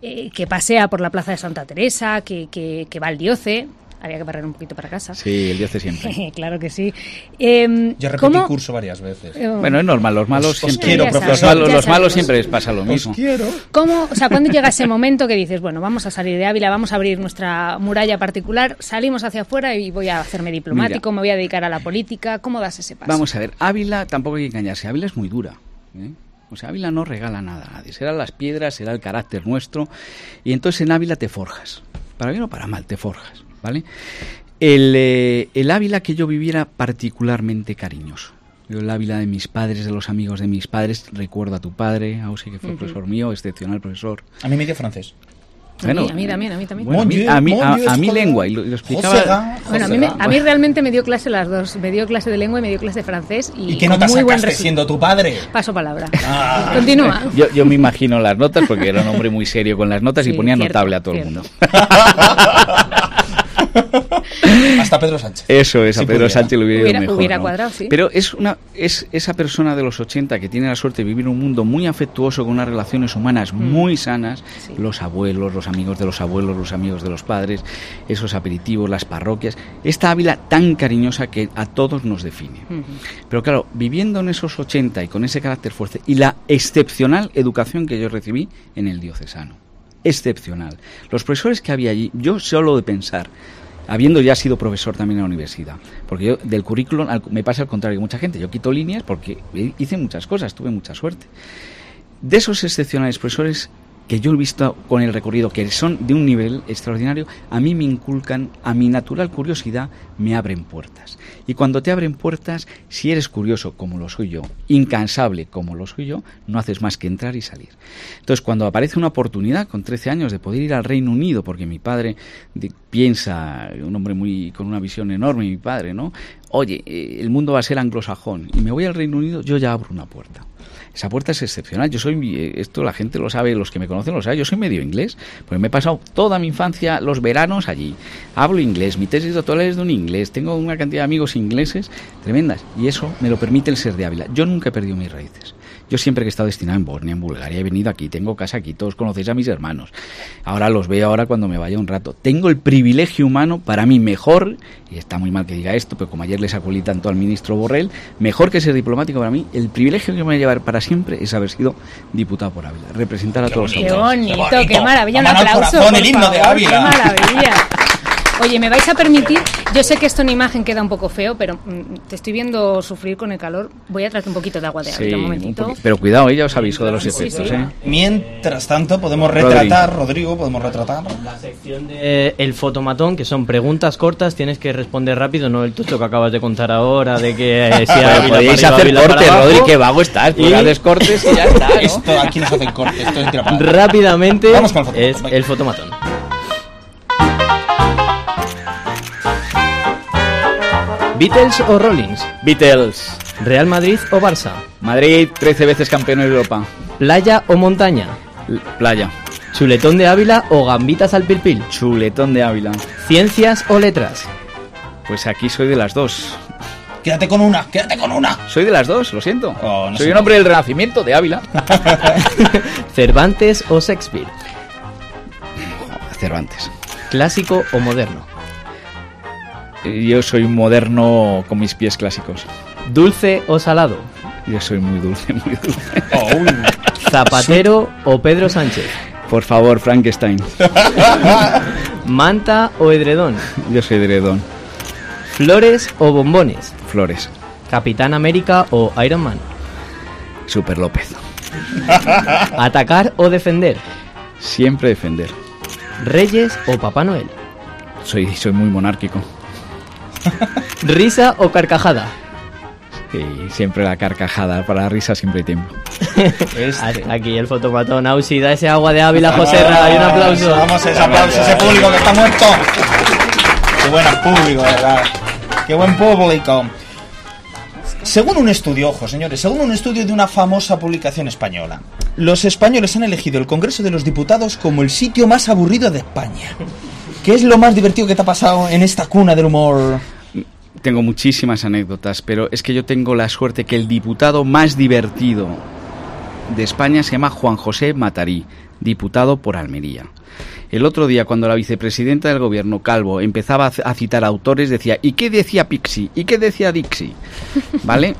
eh, que pasea por la Plaza de Santa Teresa, que, que, que va al Dioce. Había que barrer un poquito para casa. Sí, el dios de siempre. claro que sí. Em, Yo repetí ¿cómo- curso varias veces. Eh, Bueno, es normal, los malos Os- os siempre. quiero, los profesor. malos, Ya los malos siempre les pasa lo mismo. quiero. ¿Cómo, o sea, cuando llega ese momento que dices, bueno, vamos a salir de Ávila, vamos a abrir nuestra muralla particular, salimos hacia afuera y voy a hacerme diplomático, me voy a dedicar a la política? ¿Cómo das ese paso? Vamos a ver, Ávila tampoco hay que engañarse. Ávila es muy dura. ¿eh? O sea, Ávila no regala nada a nadie. Serán las piedras, será el carácter nuestro. Y entonces en Ávila te forjas. Para bien o para mal, te forjas. ¿Vale? El, eh, el Ávila que yo viviera particularmente cariñoso. Yo el Ávila de mis padres, de los amigos de mis padres, recuerdo a tu padre, Ausi, que fue Ujú. profesor mío, excepcional profesor. A mí me dio francés. A mí- a mí también, a mí también. Bueno, a mí, a mí, a- a lengua, y lo, y lo explicaba. Josega, Bueno, a mí, me- a mí realmente me dio clase las dos. Me dio clase de lengua y me dio clase de francés. ¿Y, ¿Y qué con nota muy buen siendo tu padre? Paso palabra. Ah. Continúa. Yo, yo me imagino las notas porque era un hombre muy serio con las notas y Sí, ponía cierto, notable a todo cierto. el mundo. Hasta Pedro Sánchez. Eso es, a Pedro pudiera. Sánchez lo hubiera, ido Hubiera- mejor. hubiera ¿no? cuadrado, sí. Pero es, una, es esa persona de los 80 que tiene la suerte de vivir un mundo muy afectuoso, con unas relaciones humanas Mm. muy sanas, los abuelos, los amigos de los abuelos, los amigos de los padres, esos aperitivos, las parroquias, esta Ávila tan cariñosa que a todos nos define. Pero claro, viviendo en esos 80 y con ese carácter fuerte y la excepcional educación que yo recibí en el diocesano. Excepcional. Los profesores que había allí, yo solo de pensar, habiendo ya sido profesor también en la universidad, porque yo del currículum al- me pasa al contrario que mucha gente, yo quito líneas porque hice muchas cosas, tuve mucha suerte. De esos excepcionales profesores que yo he visto con el recorrido, que son de un nivel extraordinario, a mí me inculcan, a mi natural curiosidad, me abren puertas. Y cuando te abren puertas, si eres curioso como lo soy yo, incansable como lo soy yo, no haces más que entrar y salir. Entonces, cuando aparece una oportunidad con 13 años de poder ir al Reino Unido, porque mi padre piensa, un hombre muy con una visión enorme, mi padre, ¿no? Oye, eh, el mundo va a ser anglosajón y me voy al Reino Unido, yo ya abro una puerta. Esa puerta es excepcional. Yo soy, eh, esto la gente lo sabe, los que me conocen lo saben, yo soy medio inglés, porque me he pasado toda mi infancia, los veranos allí. Hablo inglés, mi tesis doctoral es de un inglés, tengo una cantidad de amigos ingleses tremendas, y eso me lo permite el ser de Ávila. Yo nunca he perdido mis raíces. Yo siempre que he estado destinado en Bosnia, en Bulgaria, he venido aquí, tengo casa aquí, todos conocéis a mis hermanos. Ahora los veo ahora cuando me vaya un rato. Tengo el privilegio humano, para mí mejor, y está muy mal que diga esto, pero como ayer le sacó el tanto al ministro Borrell, mejor que ser diplomático para mí, el privilegio que me va a llevar para siempre es haber sido diputado por Ávila, representar a todos Qué los bonito, Qué qué, bonito. maravilla. Un aplauso. corazón, por el himno de Ávila. Qué maravilla. Oye, ¿me vais a permitir? Yo sé que esto en imagen queda un poco feo, pero mm, te estoy viendo sufrir con el calor. Voy a traerte un poquito de agua de Sí, un un momentito. poqui- pero cuidado, ella os aviso de los efectos, sí. ¿eh? Mientras tanto, podemos retratar, Rodrigo, podemos retratar. La sección de el fotomatón, que son preguntas cortas, tienes que responder rápido, no el tucho que acabas de contar ahora, de que eh, si podéis para arriba, hacer cortes, abajo. Rodri, que vago estás, Y- haces cortes y ya está, ¿no? Esto aquí no se hacen cortes, esto es. Rápidamente Vamos con el fotomatón, es venga. el fotomatón. Beatles o Rollins, Beatles, Real Madrid o Barça, Madrid, 13 veces campeón de Europa, playa o montaña, L- playa, chuletón de Ávila o gambitas al pilpil, chuletón de Ávila. ciencias o letras, Pues aquí soy de las dos. Quédate con una, quédate con una. Soy de las dos, lo siento. Oh, no soy sé. un hombre del Renacimiento, de Ávila. Cervantes o Shakespeare, Cervantes. clásico o moderno, Yo soy un moderno con mis pies clásicos. dulce o salado, Yo soy muy dulce, muy dulce. Oh, uy. zapatero o Pedro Sánchez, Por favor, Frankenstein. manta o edredón, Yo soy Dredón. flores o bombones, Flores. Capitán América o Iron Man, Super López. atacar o defender, Siempre defender. Reyes o Papá Noel, Soy, soy muy monárquico. risa o carcajada. Y siempre la carcajada. Para la risa siempre hay tiempo. Este. Aquí el fotomatón Ausi da ese agua de Ávila José Ra, y un aplauso. Vamos, ese aplauso, ese público que está muerto. Qué buen público, ¿verdad? Qué buen público. Según un estudio, ojo señores, según un estudio de una famosa publicación española, los españoles han elegido el Congreso de los Diputados como el sitio más aburrido de España. ¿Qué es lo más divertido que te ha pasado en esta cuna del humor? tengo muchísimas anécdotas, pero es que yo tengo la suerte que el diputado más divertido de España se llama Juan José Matarí, diputado por Almería. El otro día, cuando la vicepresidenta del gobierno, Calvo, empezaba a citar autores, decía, ¿y qué decía Pixi? ¿Y qué decía Dixie? ¿Vale?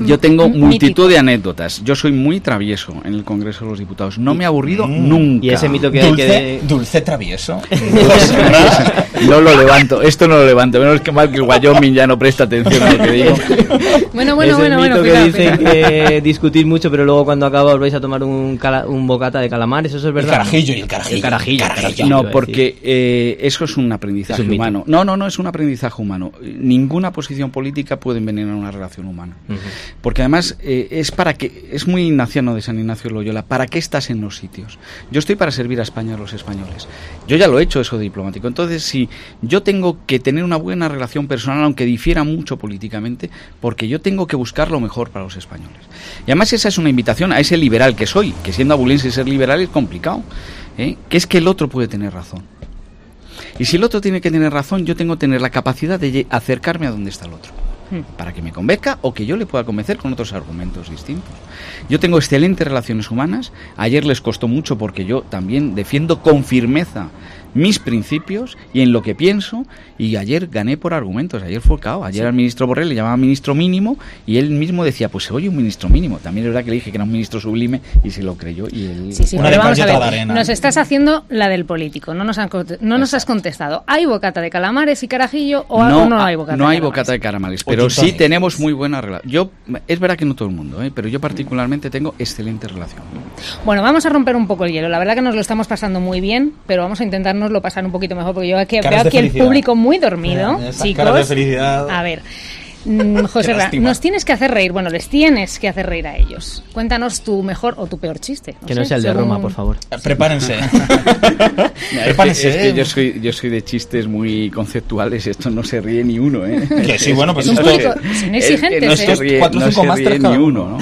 Yo tengo multitud de anécdotas. Yo soy muy travieso en el Congreso de los Diputados. No me he aburrido nunca. Y ese mito que hay que... Dulce, de- dulce travieso. No lo levanto, esto no lo levanto. Menos que mal que el Wyoming ya no presta atención a lo que digo. Bueno, bueno, ese bueno, bueno, mito que cuidado, dicen cuidado. que discutís mucho, pero luego cuando acaba os vais a tomar un, cala- un bocata de calamares, eso es El verdad. carajillo y el carajillo. El carajillo, No, porque eh, eso es un aprendizaje Es un mito. humano. No, no, no es un aprendizaje humano. Ninguna posición política puede envenenar una relación humana. Porque además eh, es para que es muy ignaciano de San Ignacio Loyola. ¿Para qué estás en los sitios? Yo estoy para servir a España a los españoles. Yo ya lo he hecho eso de diplomático. Entonces, si yo tengo que tener una buena relación personal, aunque difiera mucho políticamente, porque yo tengo que buscar lo mejor para los españoles. Y además esa es una invitación a ese liberal que soy, que siendo abulense ser liberal es complicado, ¿eh? que es que el otro puede tener razón. Y si el otro tiene que tener razón, yo tengo que tener la capacidad de acercarme a donde está el otro. Para que me convenzca o que yo le pueda convencer con otros argumentos distintos. Yo tengo excelentes relaciones humanas. Ayer les costó mucho porque yo también defiendo con firmeza mis principios y en lo que pienso. Y ayer gané por argumentos. Ayer fue cao. Ayer al ministro Borrell le llamaba ministro mínimo y él mismo decía, pues se oye un ministro mínimo. También es verdad que le dije que era un ministro sublime y se lo creyó. Y él... Sí, sí, Una pero de vamos cal y a otra ver. de arena. Nos estás haciendo la del político. No nos, han no nos has contestado. ¿Hay bocata de calamares y carajillo o o no, hay bocata no de hay calamares? bocata de caramales, O pero sí tenemos muy buena relación. Yo es verdad que no todo el mundo, ¿eh? pero yo particularmente tengo excelente relación. Bueno, vamos a romper un poco el hielo. La verdad que nos lo estamos pasando muy bien, pero vamos a intentárnoslo pasar un poquito mejor, porque yo aquí Caras veo aquí el público muy dormido, Esas chicos. caras de felicidad. A ver. mm, José, Ra, nos tienes que hacer reír. Bueno, les tienes que hacer reír a ellos. Cuéntanos tu mejor o tu peor chiste. Que no sea el de según- Roma, por favor. Prepárense. Es Prepárense. que, es que yo soy yo soy de chistes muy conceptuales, esto no se ríe ni uno, ¿eh? Que sí, bueno, pues Es un público- exigentes, no se ¿eh? ríe, no se ni uno. ¿no?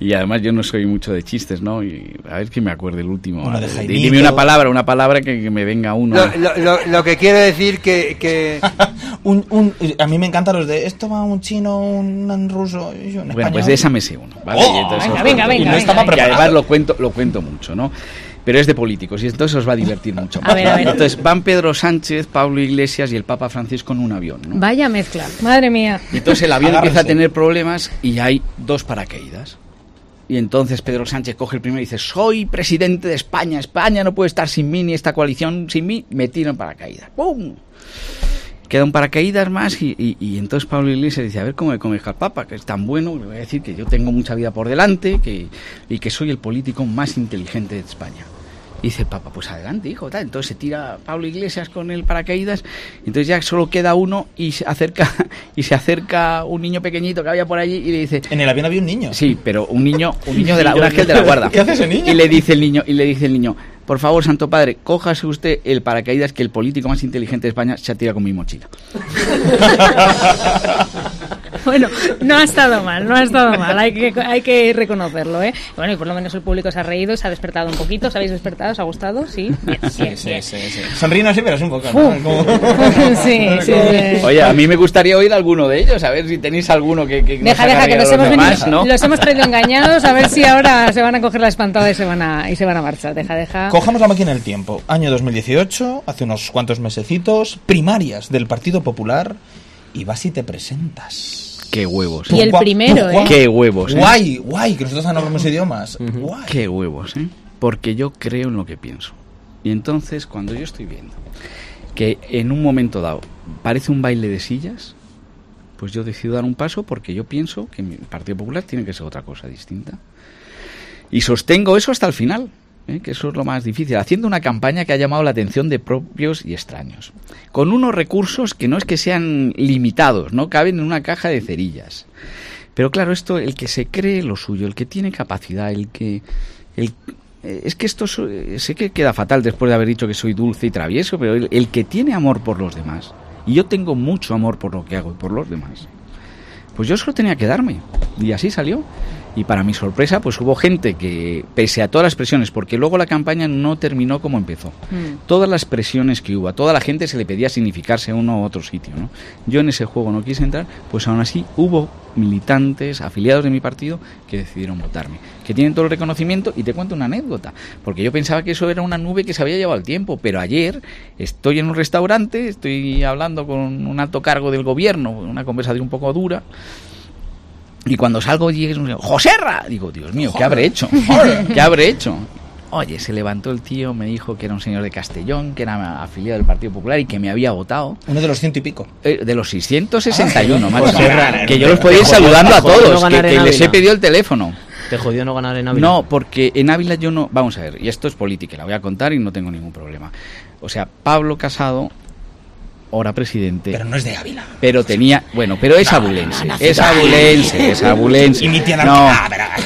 Y además yo no soy mucho de chistes, ¿no? Y a ver que me acuerde el último. De Jaimito. Dime una palabra, una palabra que, que me venga uno. Lo, lo- lo- lo que quiere decir que, que un, un- a mí me encantan los de esto va un chino, un ruso y un Bueno, español. pues de esa me sé uno, ¿vale? Oh, Y entonces venga, venga, venga, Y no venga, estaba venga. Y preparado. además lo cuento, lo cuento mucho, ¿no? Pero es de políticos y entonces os va a divertir mucho. A ver, a ver. Entonces van Pedro Sánchez, Pablo Iglesias y el Papa Francisco en un avión, ¿no? Vaya mezcla. Madre mía. Y entonces el avión Agárrense. empieza a tener problemas y hay dos paracaídas. Y entonces Pedro Sánchez coge el primero y dice, soy presidente de España, España no puede estar sin mí ni esta coalición sin mí, me tiro en paracaídas. ¡Pum! Queda un paracaídas más y, y- entonces Pablo Iglesias dice, a ver cómo me convenzca el Papa, que es tan bueno, le voy a decir que yo tengo mucha vida por delante que, y que soy el político más inteligente de España. Y dice el Papa, pues adelante, hijo. Tal. Entonces se tira Pablo Iglesias con el paracaídas. Entonces ya solo queda uno y se acerca y se acerca un niño pequeñito que había por allí y le dice, En el avión había un niño. sí, pero un niño, un niño de la, un ángel de la guarda. ¿Qué hace ese niño? Y le dice el niño, y le dice el niño, por favor, Santo Padre, cójase usted el paracaídas que el político más inteligente de España se ha tirado con mi mochila. Bueno, no ha estado mal, no ha estado mal, hay que, hay que reconocerlo, ¿eh? Bueno, y por lo menos el público se ha reído, se ha despertado un poquito, ¿os habéis despertado? ¿Os ha gustado? Sí, bien, Sí, bien, sí, bien. sí, sí. Sonríen así, pero es un poco. ¿no? Como- sí, sí, sí. Oye, a mí me gustaría oír alguno de ellos, a ver si tenéis alguno que, que Deja, deja, que los hemos, demás, venido- ¿no? los hemos traído engañados, a ver si ahora se van a coger la espantada y se van a, y se van a marchar. Deja, deja. Cojamos la máquina del tiempo. Año 2018, hace unos cuantos mesecitos, primarias del Partido Popular y vas y te presentas. Qué huevos. Y el Gua- primero, ¿eh? Qué huevos, ¿eh? Guay, guay, que nosotros no hablamos idiomas. Guay. Qué huevos, ¿eh? Porque yo creo en lo que pienso. Y entonces, cuando yo estoy viendo que en un momento dado parece un baile de sillas, pues yo decido dar un paso porque yo pienso que mi Partido Popular tiene que ser otra cosa distinta. Y sostengo eso hasta el final, ¿eh? que eso es lo más difícil, haciendo una campaña que ha llamado la atención de propios y extraños, con unos recursos que no es que sean limitados, no caben en una caja de cerillas. Pero claro, esto, el que se cree lo suyo, el que tiene capacidad, el que... El, eh, es que esto eh, sé que queda fatal después de haber dicho que soy dulce y travieso, pero el, el que tiene amor por los demás, y yo tengo mucho amor por lo que hago y por los demás, pues yo solo tenía que darme. Y así salió. Y para mi sorpresa, pues hubo gente que, pese a todas las presiones, porque luego la campaña no terminó como empezó. Mm. Todas las presiones que hubo, a toda la gente se le pedía significarse a uno u otro sitio. ¿no? Yo en ese juego no quise entrar, pues aún así hubo militantes, afiliados de mi partido, que decidieron votarme. Que tienen todo el reconocimiento y te cuento una anécdota, porque yo pensaba que eso era una nube que se había llevado el tiempo, pero ayer estoy en un restaurante, estoy hablando con un alto cargo del gobierno, una conversación un poco dura, y cuando salgo llega un señor, ¡Joserra! Digo, Dios mío, ¿qué habré hecho? ¿Qué habré hecho? Oye, se levantó el tío, me dijo que era un señor de Castellón, que era afiliado del Partido Popular y que me había votado. Uno de los ciento y pico. Eh, de los 661, Ah, macho. Joserra, que yo los podía ir saludando a no todos, que, que les he pedido el teléfono. ¿Te jodió no ganar en Ávila? No, porque en Ávila yo no. Vamos a ver, y esto es política, la voy a contar y no tengo ningún problema. O sea, Pablo Casado, ahora presidente. Pero no es de Ávila. Pero tenía. Bueno, pero es abulense. no, no, es abulense, es abulense. Y mi tía No,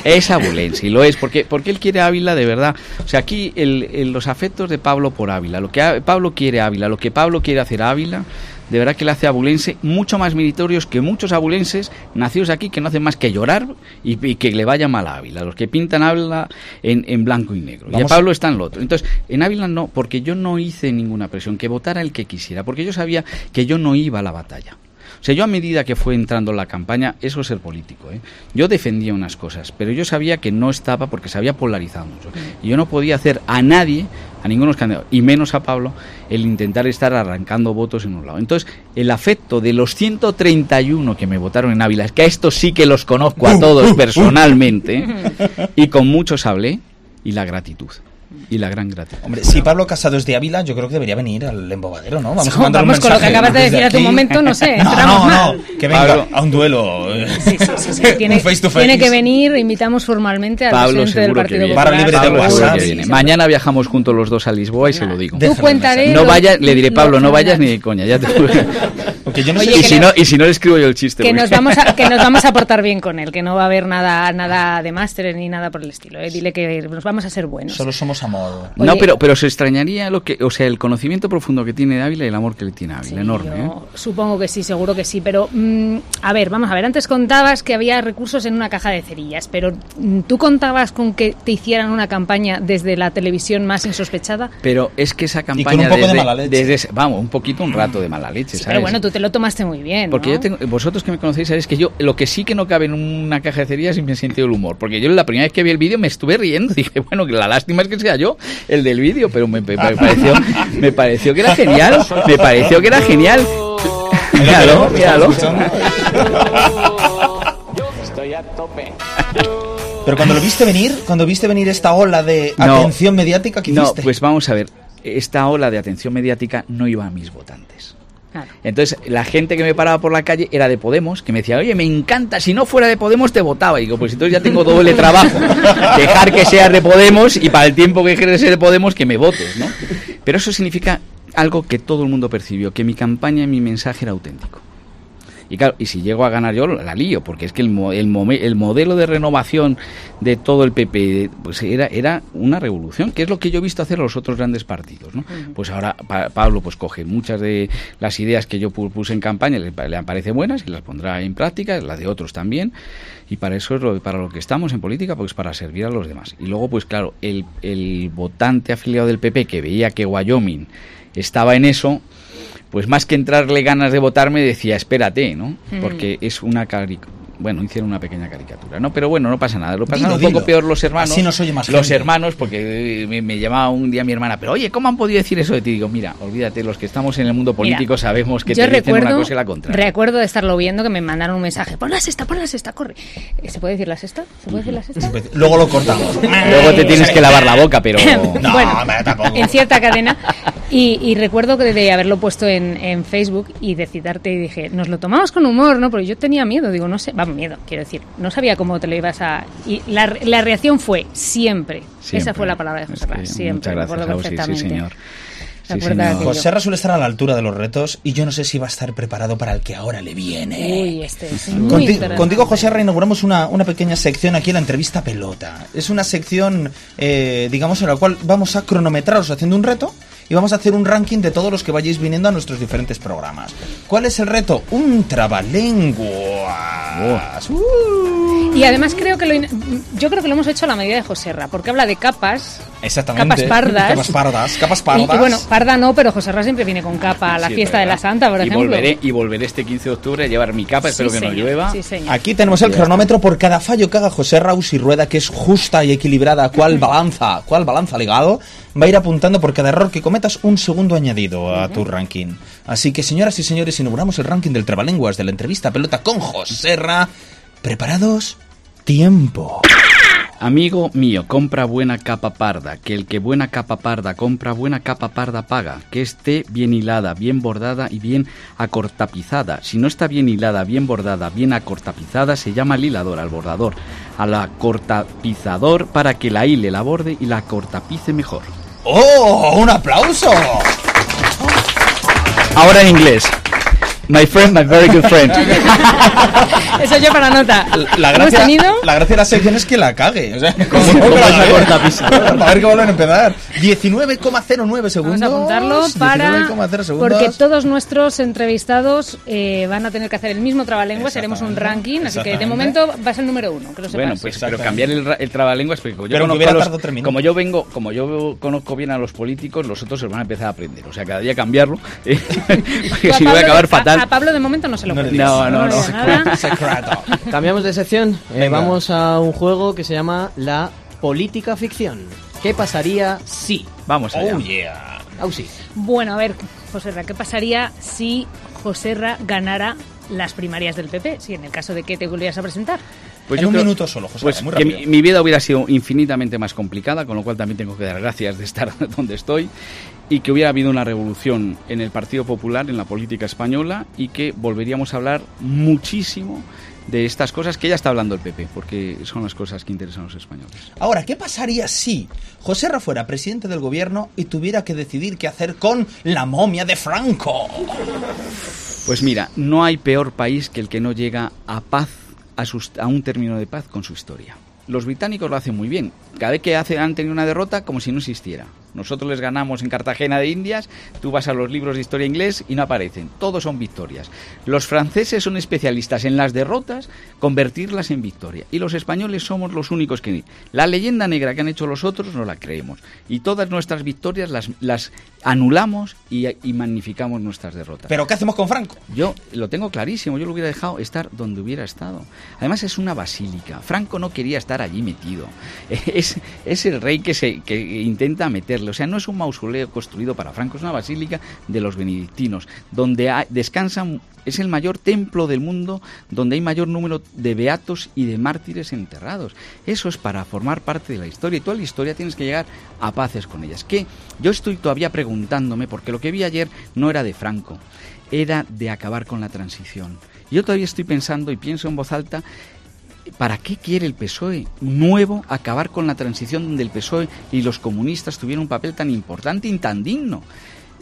es abulense, y lo es, porque, porque él quiere Ávila de verdad. O sea, aquí el, el- los afectos de Pablo por Ávila, lo que a- Pablo quiere Ávila, lo que Pablo quiere hacer Ávila, de verdad que le hace a abulense mucho más meritorios que muchos abulenses nacidos aquí que no hacen más que llorar y, y que le vaya mal a Ávila. Los que pintan Ávila en, en blanco y negro. Y a Pablo está en lo otro. Entonces, en Ávila no, porque yo no hice ninguna presión, que votara el que quisiera, porque yo sabía que yo no iba a la batalla. O sea, yo a medida que fue entrando la campaña, eso es ser político. ¿eh? Yo defendía unas cosas, pero yo sabía que no estaba porque se había polarizado mucho. Y yo no podía hacer a nadie, a ninguno de los candidatos, y menos a Pablo, el intentar estar arrancando votos en un lado. Entonces, el afecto de los 131 que me votaron en Ávila, es que a estos sí que los conozco a todos personalmente, y con muchos hablé, y la gratitud. Y la gran gratitud. Hombre, si Pablo Casado es de Ávila, yo creo que debería venir al embobadero, ¿no? Vamos, Sí, a un vamos con lo que acabas de decir hace un momento, no sé, No, entramos no, no, que venga Pablo. a un duelo. eh, Sí, sí, sí, sí. Tiene, un face to face. tiene que venir, invitamos formalmente al Pablo presidente del Partido. Popular. Barra libre de Pablo seguro WhatsApp. que viene. Mañana viajamos juntos los dos a Lisboa y se lo digo. Tú cuéntale. No lo- vayas, le diré, lo Pablo, no vayas ni de coña, ya te Porque yo no Oye, sé y, si le- no, y si no le escribo yo el chiste. que porque- nos vamos a que nos vamos a portar bien con él, que no va a haber nada nada de máster ni nada por el estilo. ¿eh? Dile que nos vamos a ser buenos. Solo somos amor. No, Oye- pero, pero se extrañaría lo que, o sea, el conocimiento profundo que tiene de Ávila y el amor que le tiene a Ávila, Sí, enorme. yo ¿eh? Supongo que sí, seguro que sí. Pero, mm, a ver, vamos a ver. Antes contabas que había recursos en una caja de cerillas, pero mm, ¿tú contabas con que te hicieran una campaña desde la televisión más insospechada? Pero es que esa con campaña un poco de mala leche. desde vamos, un poquito, un rato de mala leche, Sí, ¿sabes? pero bueno, tú te lo tomaste muy bien. Porque ¿no? yo tengo, vosotros que me conocéis sabéis que yo lo que sí que no cabe en una caja de cerillas es mi sentido del humor. Porque yo la primera vez que vi el vídeo me estuve riendo. Dije, bueno, que la lástima es que sea yo el del vídeo, pero me, me- me pareció, me pareció que era genial. Me pareció que era genial. Míralo, míralo. Estoy a tope. Pero cuando lo viste venir, cuando viste venir esta ola de No. atención mediática, ¿qué No, pues vamos a ver. Esta ola de atención mediática no iba a mis votantes. Claro. Entonces, la gente que me paraba por la calle era de Podemos, que me decía, oye, me encanta, si no fuera de Podemos te votaba. Y digo, pues entonces ya tengo doble trabajo. Dejar que seas de Podemos y para el tiempo que de ser de Podemos que me votes, ¿no? Pero eso significa algo que todo el mundo percibió, que mi campaña y mi mensaje era auténtico. Y claro, y si llego a ganar yo, la lío, porque es que el, el, el modelo de renovación de todo el PP pues era, era una revolución, que es lo que yo he visto hacer a los otros grandes partidos. ¿no? Pues ahora Pa- Pablo pues coge muchas de las ideas que yo pu- puse en campaña, le, le parecen buenas y las pondrá en práctica, las de otros también. Y para eso es lo, para lo que estamos en política, pues para servir a los demás. Y luego, pues claro, el, el votante afiliado del PP que veía que Wyoming estaba en eso, pues más que entrarle ganas de votarme decía, espérate, ¿no? Porque es una caricatura. Bueno, hicieron una pequeña caricatura, ¿no? Pero bueno, no pasa nada. Lo pasaron Dilo, un poco peor los hermanos. Así nos oye más Los gente. hermanos, porque me, me llamaba un día mi hermana, pero oye, ¿cómo han podido decir eso de ti? Digo, mira, olvídate, los que estamos en el mundo político Mira, sabemos que yo te dicen recuerdo, una cosa y la contraria. recuerdo de estarlo viendo que me mandaron un mensaje. Pon la sexta, pon la sexta, corre. Eh, ¿Se puede decir la sexta? ¿Se puede decir la sexta? Luego lo cortamos. Luego te tienes que lavar la boca, pero... No, bueno, tampoco. en cierta cadena. Y, y recuerdo que de haberlo puesto en, en Facebook y de citarte y dije, nos lo tomamos con humor, ¿no? Porque yo tenía miedo, digo, no sé, vamos, miedo, quiero decir, no sabía cómo te lo ibas a... Y la, la reacción fue siempre. Esa fue la palabra de José Es que Ras, siempre, Muchas me gracias, acuerdo sí, perfectamente. señor. ¿Se Sí, señor. José Ra suele estar a la altura de los retos y yo no sé si va a estar preparado para el que ahora le viene. Uy, este es muy Conti- interesante. contigo, José Ra, inauguramos una, una pequeña sección aquí en la entrevista pelota. Es una sección, eh, digamos, en la cual vamos a cronometraros haciendo un reto y vamos a hacer un ranking de todos los que vayáis viniendo a nuestros diferentes programas. ¿Cuál es el reto? Un trabalenguas. Uh. Y además creo que lo in- yo creo que lo hemos hecho a la medida de Joserra, porque habla de capas, Exactamente. capas pardas. Capas pardas. Capas pardas. y bueno, parda no, pero Joserra siempre viene con capa a la Sí, fiesta de la. Santa, por y ejemplo. Volveré, y volveré este 15 de octubre a llevar mi capa, espero Sí, que no llueva. sí, señor. Aquí tenemos el cronómetro por cada fallo que haga José Raus y Rueda, que es justa y equilibrada. ¿Cuál balanza? ¿Cuál balanza legado? Va a ir apuntando por cada error que un segundo añadido a tu ranking. Así que, señoras y señores, inauguramos el ranking del Trabalenguas de la entrevista pelota con José Ra. ¿Preparados? Tiempo. Amigo mío, compra buena capa parda, que el que buena capa parda compra, buena capa parda paga, que esté bien hilada, bien bordada y bien acortapizada. Si no está bien hilada, bien bordada, bien acortapizada, se llama al hilador, al bordador, al acortapizador para que la hile, la borde y la acortapice mejor. ¡Oh! ¡Un aplauso! Ahora en inglés. My friend, my very good friend. Eso yo para nota. La Hemos gracia, tenido la gracia de la sección es que la cague. O sea, como como que la cague. cortapisa. A ver que vuelven a empezar. 19,09 segundos. Vamos a apuntarlo para 19,0 segundos. porque todos nuestros entrevistados eh, van a tener que hacer el mismo trabalenguas, haremos un ranking, así que de momento va a ser el número uno, que lo. Bueno, pues pero cambiar el, ra- el trabalenguas, porque como yo, Pero que conozco los- como yo vengo, como yo conozco bien a los políticos, los otros se van a empezar a aprender. O sea, cada día cambiarlo, eh, porque si no voy a acabar fatal. A, Pablo de momento no se lo No cuentes. No, no, no. nada. Secreto. Cambiamos de sección. Eh, vamos a un juego que se llama la política ficción. ¿Qué pasaría si? Vamos allá. Oh yeah. Sí. Bueno, a ver, Joserra, ¿qué pasaría si Joserra ganara las primarias del PP? Si en el caso de que te volvieras a presentar. Pues En yo un creo- minuto solo, José, Pues muy que mi vida hubiera sido infinitamente más complicada, con lo cual también tengo que dar gracias de estar donde estoy y que hubiera habido una revolución en el Partido Popular, en la política española y que volveríamos a hablar muchísimo de estas cosas que ya está hablando el PP, porque son las cosas que interesan a los españoles. Ahora, ¿qué pasaría si José Ra fuera presidente del gobierno y tuviera que decidir qué hacer con la momia de Franco? Pues mira, no hay peor país que el que no llega a paz, a, un término de paz con su historia. Los británicos lo hacen muy bien. Cada vez que han tenido una derrota, como si no existiera. Nosotros les ganamos en Cartagena de Indias, tú vas a los libros de historia inglés y no aparecen. Todos son victorias. Los franceses son especialistas en las derrotas, convertirlas en victoria. Y los españoles somos los únicos que... La leyenda negra que han hecho los otros no la creemos. Y todas nuestras victorias las, las anulamos y, y magnificamos nuestras derrotas. ¿Pero qué hacemos con Franco? Yo lo tengo clarísimo, yo lo hubiera dejado estar donde hubiera estado. Además es una basílica. Franco no quería estar allí metido. Es, es el rey que, se, que intenta O sea, no es un mausoleo construido para Franco, es una basílica de los benedictinos, donde descansan, es el mayor templo del mundo, donde hay mayor número de beatos y de mártires enterrados. Eso es para formar parte de la historia. Y toda la historia tienes que llegar a paces con ellas. Que yo estoy todavía preguntándome, porque lo que vi ayer no era de Franco era de acabar con la transición. Yo todavía estoy pensando y pienso en voz alta, ¿para qué quiere el PSOE nuevo acabar con la transición donde el PSOE y los comunistas tuvieron un papel tan importante y tan digno?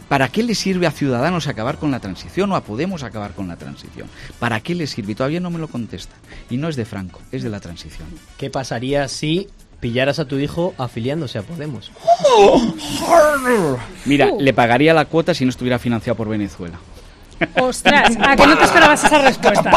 ¿Para qué le sirve a Ciudadanos acabar con la transición o a Podemos acabar con la transición? ¿Para qué le sirve? Y todavía no me lo contesta. Y no es de Franco, es de la transición. ¿Qué pasaría si pillaras a tu hijo afiliándose a Podemos? Mira, Uh. le pagaría la cuota si no estuviera financiado por Venezuela. Ostras, a que no te esperabas esa respuesta.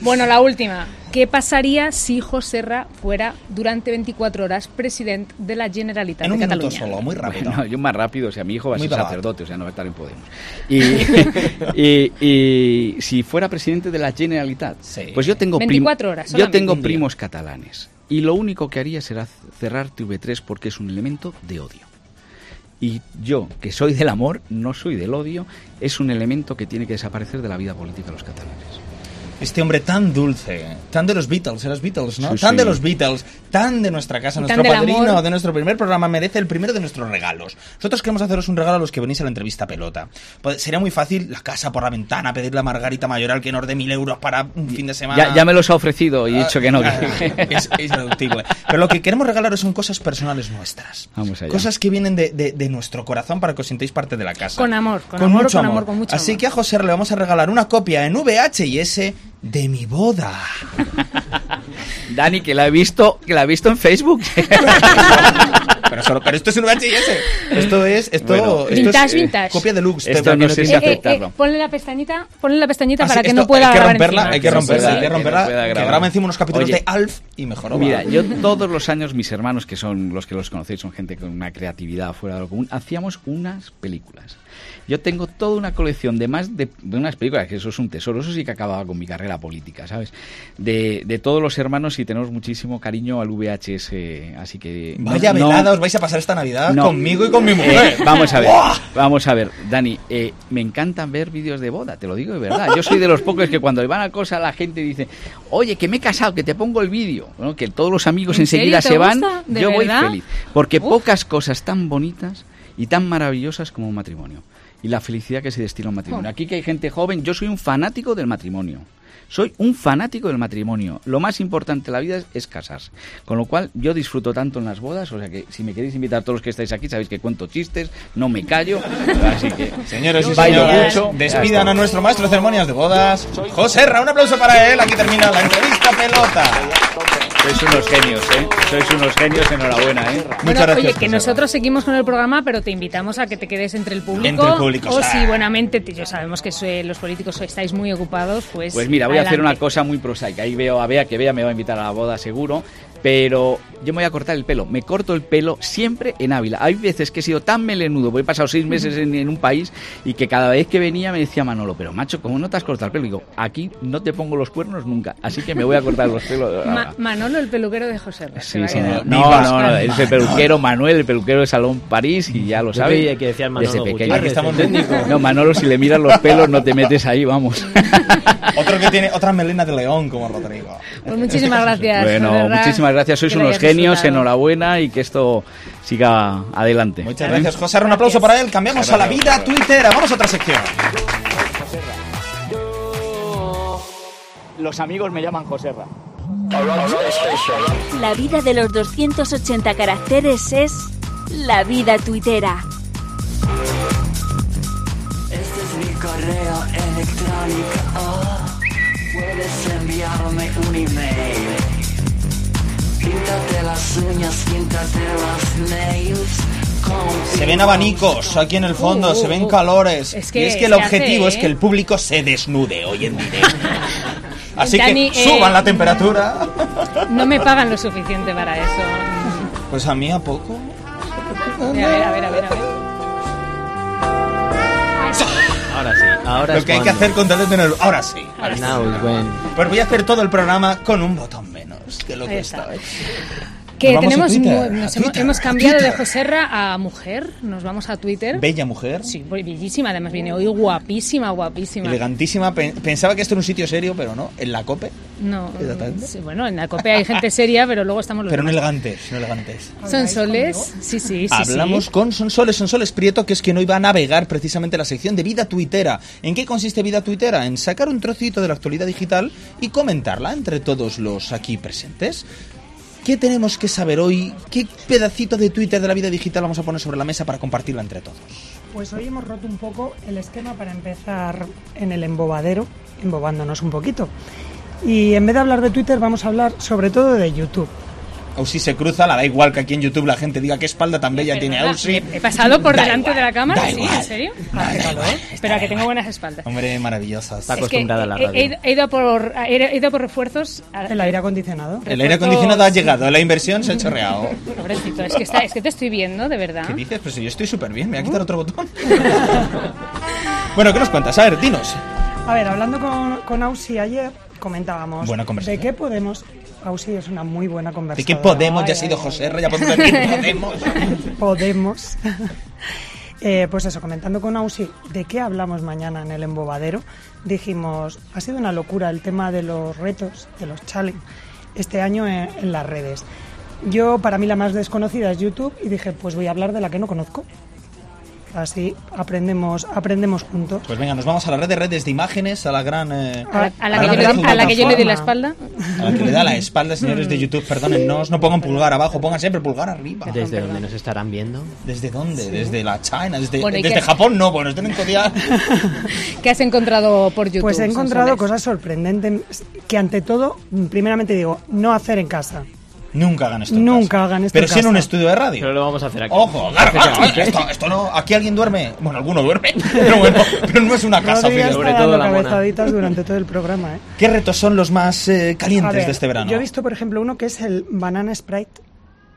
Bueno, la última. ¿Qué pasaría si Joserra fuera durante 24 horas presidente de la Generalitat En un de minuto solo, muy rápido. Yo más rápido, o sea, mi hijo va a ser sacerdote, o sea, no va a estar en Podemos. Y, y- y si fuera presidente de la Generalitat, Sí. pues yo tengo, prim- 24 horas yo tengo primos catalanes. Y lo único que haría será cerrar TV3 porque es un elemento de odio. Y yo, que soy del amor, no soy del odio, es un elemento que tiene que desaparecer de la vida política de los catalanes. Este hombre tan dulce, tan de los Beatles, de los Beatles, ¿no? Sí, tan sí. de los Beatles, tan de nuestra casa, nuestro tan padrino de nuestro primer programa, merece el primero de nuestros regalos. Nosotros queremos haceros un regalo a los que venís a la entrevista pelota. Pues sería muy fácil la casa por la ventana, pedirle a Margarita Mayoral que nos dé mil euros para un fin de semana. Ya, ya me los ha ofrecido y he dicho que no. Ah, es, es irreductible. Pero lo que queremos regalaros son cosas personales nuestras. Vamos allá. Cosas que vienen de, de- de nuestro corazón para que os sintáis parte de la casa. Con amor, con amor, mucho con amor, con mucho Así amor. que a José le vamos a regalar una copia en VHS de mi boda. Dani, que la he visto, que la he visto en Facebook. Pero solo- pero esto es un VHS. Esto es, esto, Bueno, esto es, Vintage, eh, vintage. copia deluxe. Esto no sé si tiene- Eh, eh, aceptarlo. ponle la pestañita, ponle la pestañita Ah, para sí, que no pueda hay que grabar romperla, encima. hay que romperla, sí, hay que que no romperla. Que grabar. graba encima unos capítulos Oye, de Alf y mejor. Mira, yo todos los años, mis hermanos, que son los que los conocéis, son gente con una creatividad fuera de lo común, hacíamos unas películas. Yo tengo toda una colección de más de, de unas películas, que eso es un tesoro, eso sí que acababa con mi carrera política, ¿sabes? De, de todos los hermanos y tenemos muchísimo cariño al VHS, así que... Vaya no- velada os vais a pasar esta Navidad no. conmigo y con mi Eh, mujer. vamos a ver, vamos a ver, Dani, eh, me encantan ver vídeos de boda, te lo digo de verdad. Yo soy de los pocos que cuando van a cosa la gente dice, oye, que me he casado, que te pongo el vídeo, ¿no? que todos los amigos ¿En enseguida se ¿Te van, yo voy feliz. Porque Uf. pocas cosas tan bonitas y tan maravillosas como un matrimonio. Y la felicidad que se destila a un matrimonio. Aquí que hay gente joven, yo soy un fanático del matrimonio. Soy un fanático del matrimonio. Lo más importante de la vida es, es casarse. Con lo cual, yo disfruto tanto en las bodas. O sea que si me queréis invitar todos los que estáis aquí, sabéis que cuento chistes, no me callo. Así que, Señores y bailo señores, mucho. despidan a nuestro maestro de ceremonias de bodas, José Ra. Un aplauso para él. Aquí termina la entrevista pelota. Sois unos genios, ¿eh? Sois unos genios, enhorabuena, ¿eh? Bueno, Muchas gracias. oye, que nosotros seguimos con el programa, pero te invitamos a que te quedes entre el público. Entre el público, O sí. si buenamente, te- yo sabemos que soy- los políticos estáis muy ocupados, pues. Pues mira, voy a hacer una cosa muy prosaica. Ahí veo a Bea, que Bea me va a invitar a la boda seguro. Pero yo me voy a cortar el pelo. Me corto el pelo siempre en Ávila. Hay veces que he sido tan melenudo, porque he pasado seis meses en, en un país y que cada vez que venía me decía Manolo, pero macho, ¿cómo no te has cortado el pelo? Y digo, aquí no te pongo los cuernos nunca. Así que me voy a cortar los pelos. Ma- Manolo, el peluquero de José Sí, quedar. No, no, no, es el peluquero Manuel, el peluquero de Salón París, y ya lo sabe. que decías Manolo Desde pequeño. Gutiérrez, Aquí estamos el técnico. No, Manolo, si le miras los pelos, no te metes ahí, vamos. Otro que tiene otra melena de león como Rodrigo. Pues muchísimas gracias. Bueno, Ra, muchísimas gracias, sois unos genios, disfrutado. enhorabuena y que esto siga adelante. Muchas gracias, José. Un aplauso para él. Cambiamos a la vida tuitera. Vamos a otra sección. Los amigos me llaman Joserra. La vida de los 280 caracteres es la vida tuitera. Este es mi correo electrónico. Puedes enviarme un email. Píntate las uñas, píntate las nails. Se ven abanicos aquí en el fondo, Uh, uh, se ven uh. calores. Es que y es que el objetivo hace, es que ¿eh? el público se desnude hoy en directo. Así Dani, que eh, suban la temperatura. No me pagan lo suficiente para eso. Pues a mí a poco. A ver, a ver, a ver, a ver. Ahora sí, ahora Lo es que hay que hacer con tal de tener. Ahora sí. ahora sí. Now is when. Pues voy a hacer todo el programa con un botón menos que lo que está. está. Que Nos vamos a tenemos, Twitter, mu- a nos hemos, Twitter, hemos cambiado de Twitter. Joserra a mujer. Nos vamos a Twitter. Bella mujer. Sí, muy bellísima. Además viene hoy guapísima, guapísima. Elegantísima. Pe- Pensaba que esto era un sitio serio, pero no. En la COPE. No, sí, bueno, en la copia hay gente seria, pero luego estamos los Pero no demás. elegantes, no elegantes. Son soles, sí, sí, sí. Hablamos sí. con Sonsoles, Sonsoles Prieto, que es quien hoy va a navegar precisamente la sección de vida tuitera. ¿En qué consiste vida tuitera? En sacar un trocito de la actualidad digital y comentarla entre todos los aquí presentes. ¿Qué tenemos que saber hoy? ¿Qué pedacito de Twitter de la vida digital vamos a poner sobre la mesa para compartirla entre todos? Pues hoy hemos roto un poco el esquema para empezar en el embobadero, embobándonos un poquito. Y en vez de hablar de Twitter, vamos a hablar sobre todo de YouTube. Ausi se cruza, la da igual que aquí en YouTube la gente diga qué espalda tan bella tiene Ausi. ¿He pasado por Da delante igual, de la cámara? ¿Sí? igual. ¿En serio? Da igual. Espera, que tengo buenas espaldas. Hombre, maravillosa. Está Es que acostumbrada a la he- radio. He, ido- he ido a por, he ido a por refuerzos. a- El aire acondicionado. El aire acondicionado ha llegado, la inversión se ha chorreado. Pobrecito, es que, está, es que te estoy viendo, de verdad. ¿Qué dices? Pues si yo estoy súper bien, me voy a quitar otro botón. bueno, ¿qué nos cuentas? A ver, dinos. A ver, hablando con, con Ausi ayer, comentábamos Buena conversación. de qué podemos... Ausi es una muy buena ¿De conversación. qué Podemos? Ya ha sido José R, ya podemos Podemos. Podemos. Eh, pues eso, comentando con Ausi de qué hablamos mañana en el embobadero, dijimos, ha sido una locura el tema de los retos, de los challenge, este año en, en las redes. Yo, para mí, la más desconocida es YouTube y dije, pues voy a hablar de la que no conozco. Así aprendemos, aprendemos juntos. Pues venga, nos vamos a la red de redes de imágenes, a la gran... eh, A la, a la a que, la yo le, gran a la que yo le di la plataforma. espalda. a la que le da la espalda, señores de YouTube, perdónennos, no pongan pulgar abajo, pongan siempre pulgar arriba. ¿Desde dónde nos estarán viendo? ¿Desde dónde? Desde la China, desde, Bueno, ¿y desde? Japón no, bueno, tienen que odiar. ¿Qué has encontrado por YouTube? Pues he encontrado Sonsoles? cosas sorprendentes que ante todo, primeramente digo, no hacer en casa. Nunca hagan esto. en Nunca casa. hagan esto Pero en sí en un estudio de radio. Pero lo vamos a hacer aquí. Ojo, claro, claro, claro, esto, esto no, aquí alguien duerme. Bueno, alguno duerme, pero bueno, pero no es una casa. Fidel. está dando cabezaditas durante todo el programa, ¿eh? ¿Qué retos son los más eh, calientes ver, de este verano? Yo he visto, por ejemplo, uno que es el Banana Sprite,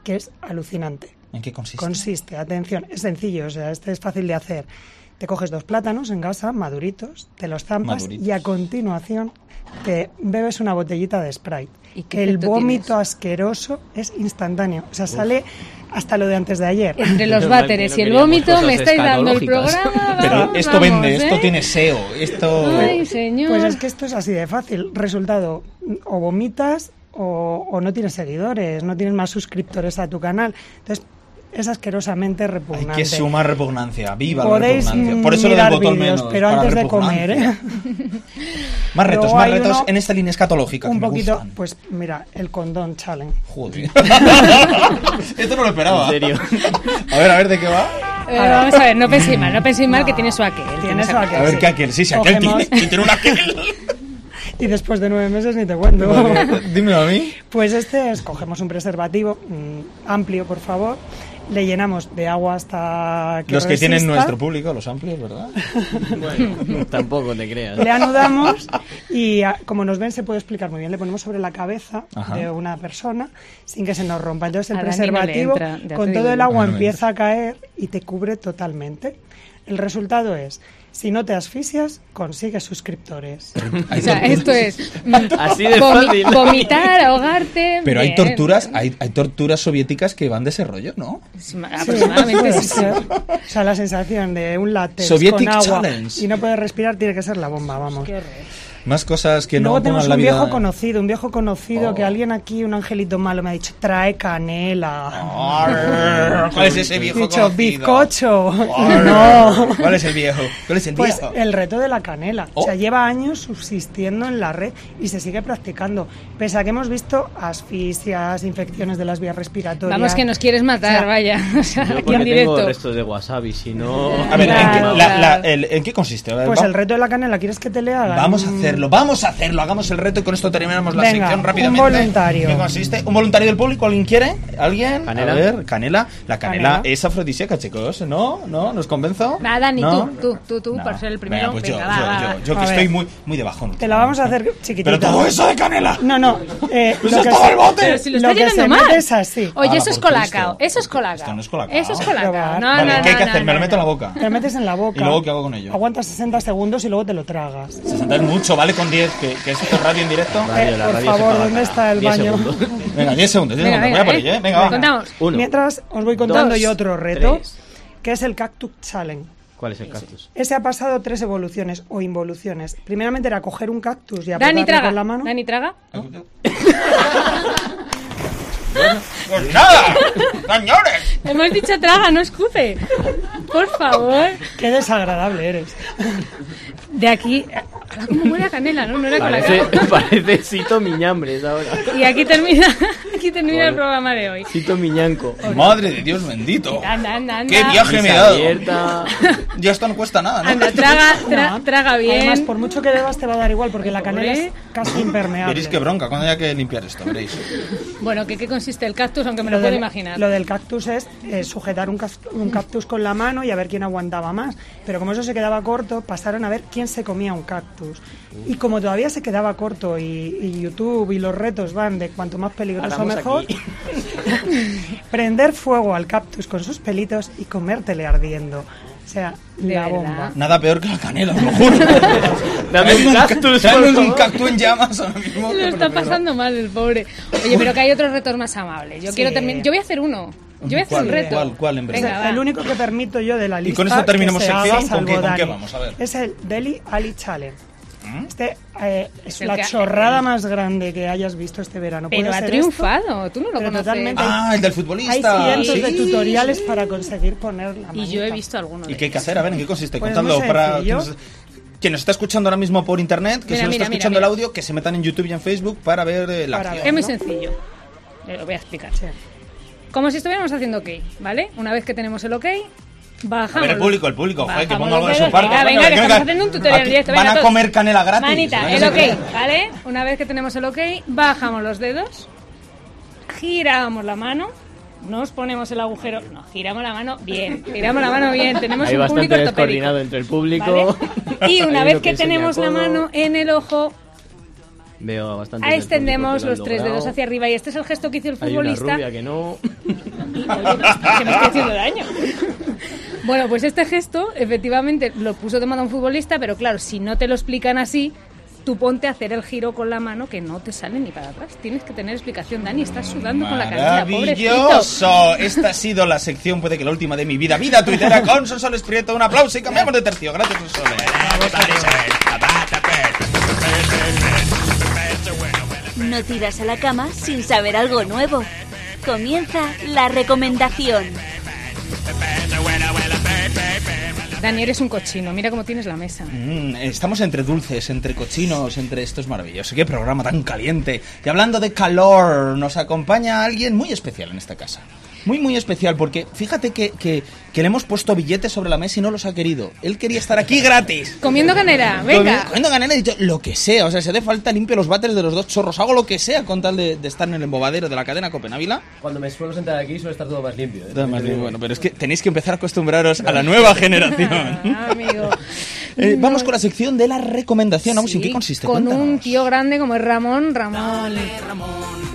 que es alucinante. ¿En qué consiste? Consiste, atención, es sencillo, o sea, este es fácil de hacer. Te coges dos plátanos en casa, maduritos, te los zampas Maduritos. y a continuación te bebes una botellita de Sprite. ¿Y qué el vómito tienes? asqueroso es instantáneo, o sea, sale hasta lo de antes de ayer. Entre los váteres y el vómito me estáis dando el programa. Pero vamos, esto vende, ¿eh? esto tiene SEO, esto... Ay, señor. Pues es que esto es así de fácil. Resultado, o vomitas o, o no tienes seguidores, no tienes más suscriptores a tu canal. Entonces, es asquerosamente Hay repugnante. que sumar repugnancia, viva la repugnancia. Por eso lo del botón vídeos, menos. pero antes de comer, ¿eh? Más retos, Luego más hay retos uno en esta línea escatológica que Un me poquito, gustan. pues mira, el condón challenge. Joder. Esto no lo esperaba. En serio. A ver, a ver, ¿de qué va? Eh, vamos a ver, no penséis mal, no penséis mal que tiene su aquel. Tiene su aquel. A ver, sí. ¿qué aquel? Sí, sí, aquel Cogemos- tiene, ¿quién tiene un aquel. Y después de nueve meses ni te cuento. Dímelo a mí. Pues este es, cogemos un preservativo mm, amplio, por favor, le llenamos de agua hasta que Los que tienen nuestro público, los amplios, ¿verdad? Bueno, tampoco te creas. Le anudamos y a- como nos ven se puede explicar muy bien. Le ponemos sobre la cabeza Ajá. de una persona sin que se nos rompa. Entonces el A no preservativo entra, con digo todo el agua Ah, empieza a caer y te cubre totalmente. El resultado es, si no te asfixias, consigues suscriptores. O sea, esto es mm, Así de fácil. vomitar, ahogarte. Pero hay torturas, hay, hay torturas soviéticas que van de ese rollo, ¿no? Sí, aproximadamente sí, sí. O sea, la sensación de un látex Sovietic con agua Challenge. y no poder respirar tiene que ser la bomba, vamos. Qué horror. Más cosas que Luego no tenemos la un vida... viejo conocido, un viejo conocido Oh. que alguien aquí, un angelito malo, me ha dicho, trae canela. Arr, ¿Cuál es ese viejo He dicho, conocido? bizcocho. No. ¿Cuál es el viejo? ¿Cuál es el Pues viejo? el reto de la canela. O sea, Oh. lleva años subsistiendo en la red y se sigue practicando. Pese a que hemos visto asfixias, infecciones de las vías respiratorias. Vamos que nos quieres matar, O sea, vaya. O sea, Yo aquí en tengo directo. restos de wasabi, si no... A ver, ¿en qué, Claro, la- la- claro. el- ¿en qué consiste? Ver, Pues va- el reto de la canela, ¿quieres que te lea? Vamos a Mm, hacerlo, vamos a hacerlo, hagamos el reto y con esto terminamos la Venga, sección un rápidamente. voluntario. ¿Qué consiste? ¿Un voluntario del público? ¿Alguien quiere? ¿Alguien? Canela. A ver, canela. La canela, Canela. es afrodisíaca, chicos, ¿no? ¿No? ¿Nos convenzo? Va, Dani, ¿No? tú, tú, tú, tú, No. para ser el primero. Venga, pues yo, Venga, va, yo, va, yo, va. yo que estoy muy, muy de bajón. Te la vamos a hacer chiquitita. Pero todo eso de canela. No, no. Eh, Pues lo que se- el bote. Pero si lo está llenando mal. es así. Oye, Ah, eso es por colacao. Eso es colacao. Esto no es colacao. Eso es colacao. Probar. No, Vale, no, ¿qué hay que hacer? Me lo meto en la boca. Te lo metes en la boca. ¿Y luego qué hago con ello? Aguantas 60 segundos y luego te lo tragas. 60 es mucho, ¿vale? Con 10, que, que esto es radio en directo. Radio, la por radio se favor, paga ¿dónde está el 10 baño? segundos. Venga, 10 segundos, 10 Venga, segundos. Voy a por ello, ¿eh? ¿eh? Venga, va. Contamos. Uno. Mientras os voy contando Dos, yo otro reto, tres. que es el Cactus Challenge. ¿Cuál es el cactus? Ese ha pasado tres evoluciones o involuciones. Primeramente era coger un cactus y Dani apretarlo traga. con la mano. Dani traga. Pues nada, señores. Hemos dicho traga, no escupe. Por favor. Qué desagradable eres. De aquí. Ahora como huele a canela, ¿no? No era Parece, colacao. parece Cito Miñambres ahora. Y aquí termina, aquí termina el programa de hoy. Cito Miñanco. Madre de Dios bendito. Anda, anda, anda. ¡Qué viaje me he dado! abierta. Ya esto no cuesta nada, ¿no? Anda, traga, tra- No. traga bien. Además, por mucho que bebas te va a dar igual porque la canela es casi impermeable. Veréis qué bronca cuando haya que limpiar esto, veréis. Bueno, ¿qué, ¿qué consiste el cactus? Aunque me lo, Lo puedo del, imaginar. lo del cactus es eh, sujetar un, cactus con la mano y a ver quién aguantaba más. Pero como eso se quedaba corto, pasaron a ver quién se comía un cactus. Y como todavía se quedaba corto y, y YouTube y los retos van de cuanto más peligroso mejor, prender fuego al cactus con sus pelitos y comértele ardiendo. O sea, De la verdad. bomba. Nada peor que la canela, os lo juro. Dame un cactus, Dame un cactus en llamas ahora mismo. Lo está pasando mal el pobre. Oye, pero que hay otros retos más amables. Yo Sí. quiero terminar. Yo voy a hacer uno. Yo voy a hacer ¿Cuál? un reto. ¿Cuál? ¿Cuál, en breve? Venga, va. el único que permito yo de la lista. con esto terminamos sección, ¿con qué- con qué vamos? A ver. Es el Delhi Ali Challenge. Este eh, es la que- chorrada más grande que hayas visto este verano. Pero Puede ha ser triunfado. Tú no lo Pero conoces. totalmente. Ah, el del Hay futbolista. cientos de Sí. tutoriales para conseguir poner la Y yo he manita. visto alguno. ¿Y de qué hay que hacer? A ver, ¿en qué consiste? Pues Contadlo muy para sencillo. quien nos, quien nos está escuchando ahora mismo por internet, que Mira, se nos mira, está mira, escuchando mira. el audio, que se metan en YouTube y en Facebook para ver eh, la Para acción. Es muy ¿no? sencillo. Eh, Lo voy a explicar. Sí. Como si estuviéramos haciendo OK, ¿vale? Una vez que tenemos el OK, bajamos. A ver, el público, el público, joder, que ponga algo de su parte. Venga, Venga, venga, que venga, estamos haciendo un tutorial directo. van venga, a comer canela gratis. Manita, ¿no? el. OK, ¿vale? Una vez que tenemos el OK, bajamos los dedos. giramos la mano, nos ponemos el agujero, no, giramos la mano bien, giramos la mano bien, tenemos Hay un bastante público ortopédico. descoordinado entre el público. ¿vale? Y una Hay vez que tenemos la mano en el ojo, Veo bastante. ahí extendemos los tres dedos hacia arriba y este es el gesto que hizo el Hay una futbolista. rubia que no. que me estoy haciendo daño. Bueno, pues este gesto efectivamente lo puso de moda un futbolista, pero claro, si no te lo explican así, tú ponte a hacer el giro con la mano que no te sale ni para atrás. Tienes que tener explicación, Dani, estás sudando con la pobrecito. Maravilloso. Esta ha sido la sección, puede que la última de mi vida. Vida tuitera con Sonsoles Prieto. Un aplauso y cambiamos de tercio. Gracias, Sonsoles. No tiras a la cama sin saber algo nuevo. Comienza la recomendación. Dani, eres un cochino, mira cómo tienes la mesa. Mm, estamos entre dulces, entre cochinos, entre esto es maravilloso. Qué programa tan caliente. Y hablando de calor, nos acompaña alguien muy especial en esta casa. Muy, muy especial, porque fíjate que, que, que le hemos puesto billetes sobre la mesa y no los ha querido. Él quería estar aquí gratis. Comiendo canera, venga. Comiendo ganera he dicho lo que sea. O sea, si hace falta limpio los váteres de los dos chorros. Hago lo que sea con tal de, de estar en el embobadero de la cadena Copenávila. Cuando me suelo sentar aquí suele estar todo más limpio. ¿eh? Todo más bien, bueno, pero es que tenéis que empezar a acostumbraros a la nueva generación. Ah, amigo. Eh, vamos con la sección de la recomendación. Vamos, ¿en Sí, qué consiste? Con Cuéntanos. un tío grande como es Ramón, Ramón.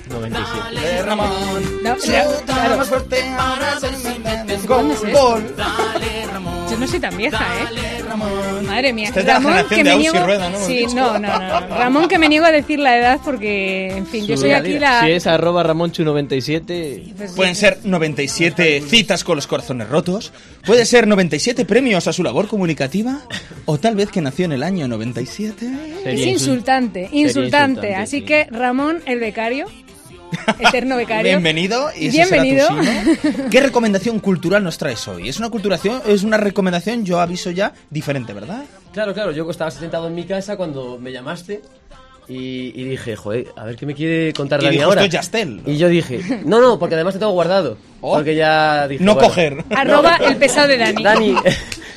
97. Ramón. No, Chuta claro. Ahora ¿Cuándo gol. Yo no soy tan vieja, ¿eh? Madre mía. Esta es de la Ramón, generación que de me niego... Rueda, ¿no? Sí, no, no, no. Ramón, que me niego a decir la edad porque, en fin, yo soy aquí la... Si es arroba ramonchu97. Pues Pueden ser 97 citas con los corazones rotos, puede ser 97 premios a su labor comunicativa, o tal vez que nació en el año 97. Es insultante, insultante. insultante, Así sí. que Ramón, el becario, eterno becario. Bienvenido y ese será tu Bienvenido. ¿Qué recomendación cultural nos traes hoy? Es una culturación, es una recomendación, yo aviso ya, diferente, ¿verdad? Claro, claro, yo estaba sentado en mi casa cuando me llamaste y, y dije, joder, a ver qué me quiere contar Dani ahora. "Esto es Yastel". Y yo dije, no, no, porque además te tengo guardado. Porque ya dije, No bueno. coger. Arroba el pesado de Dani. Dani,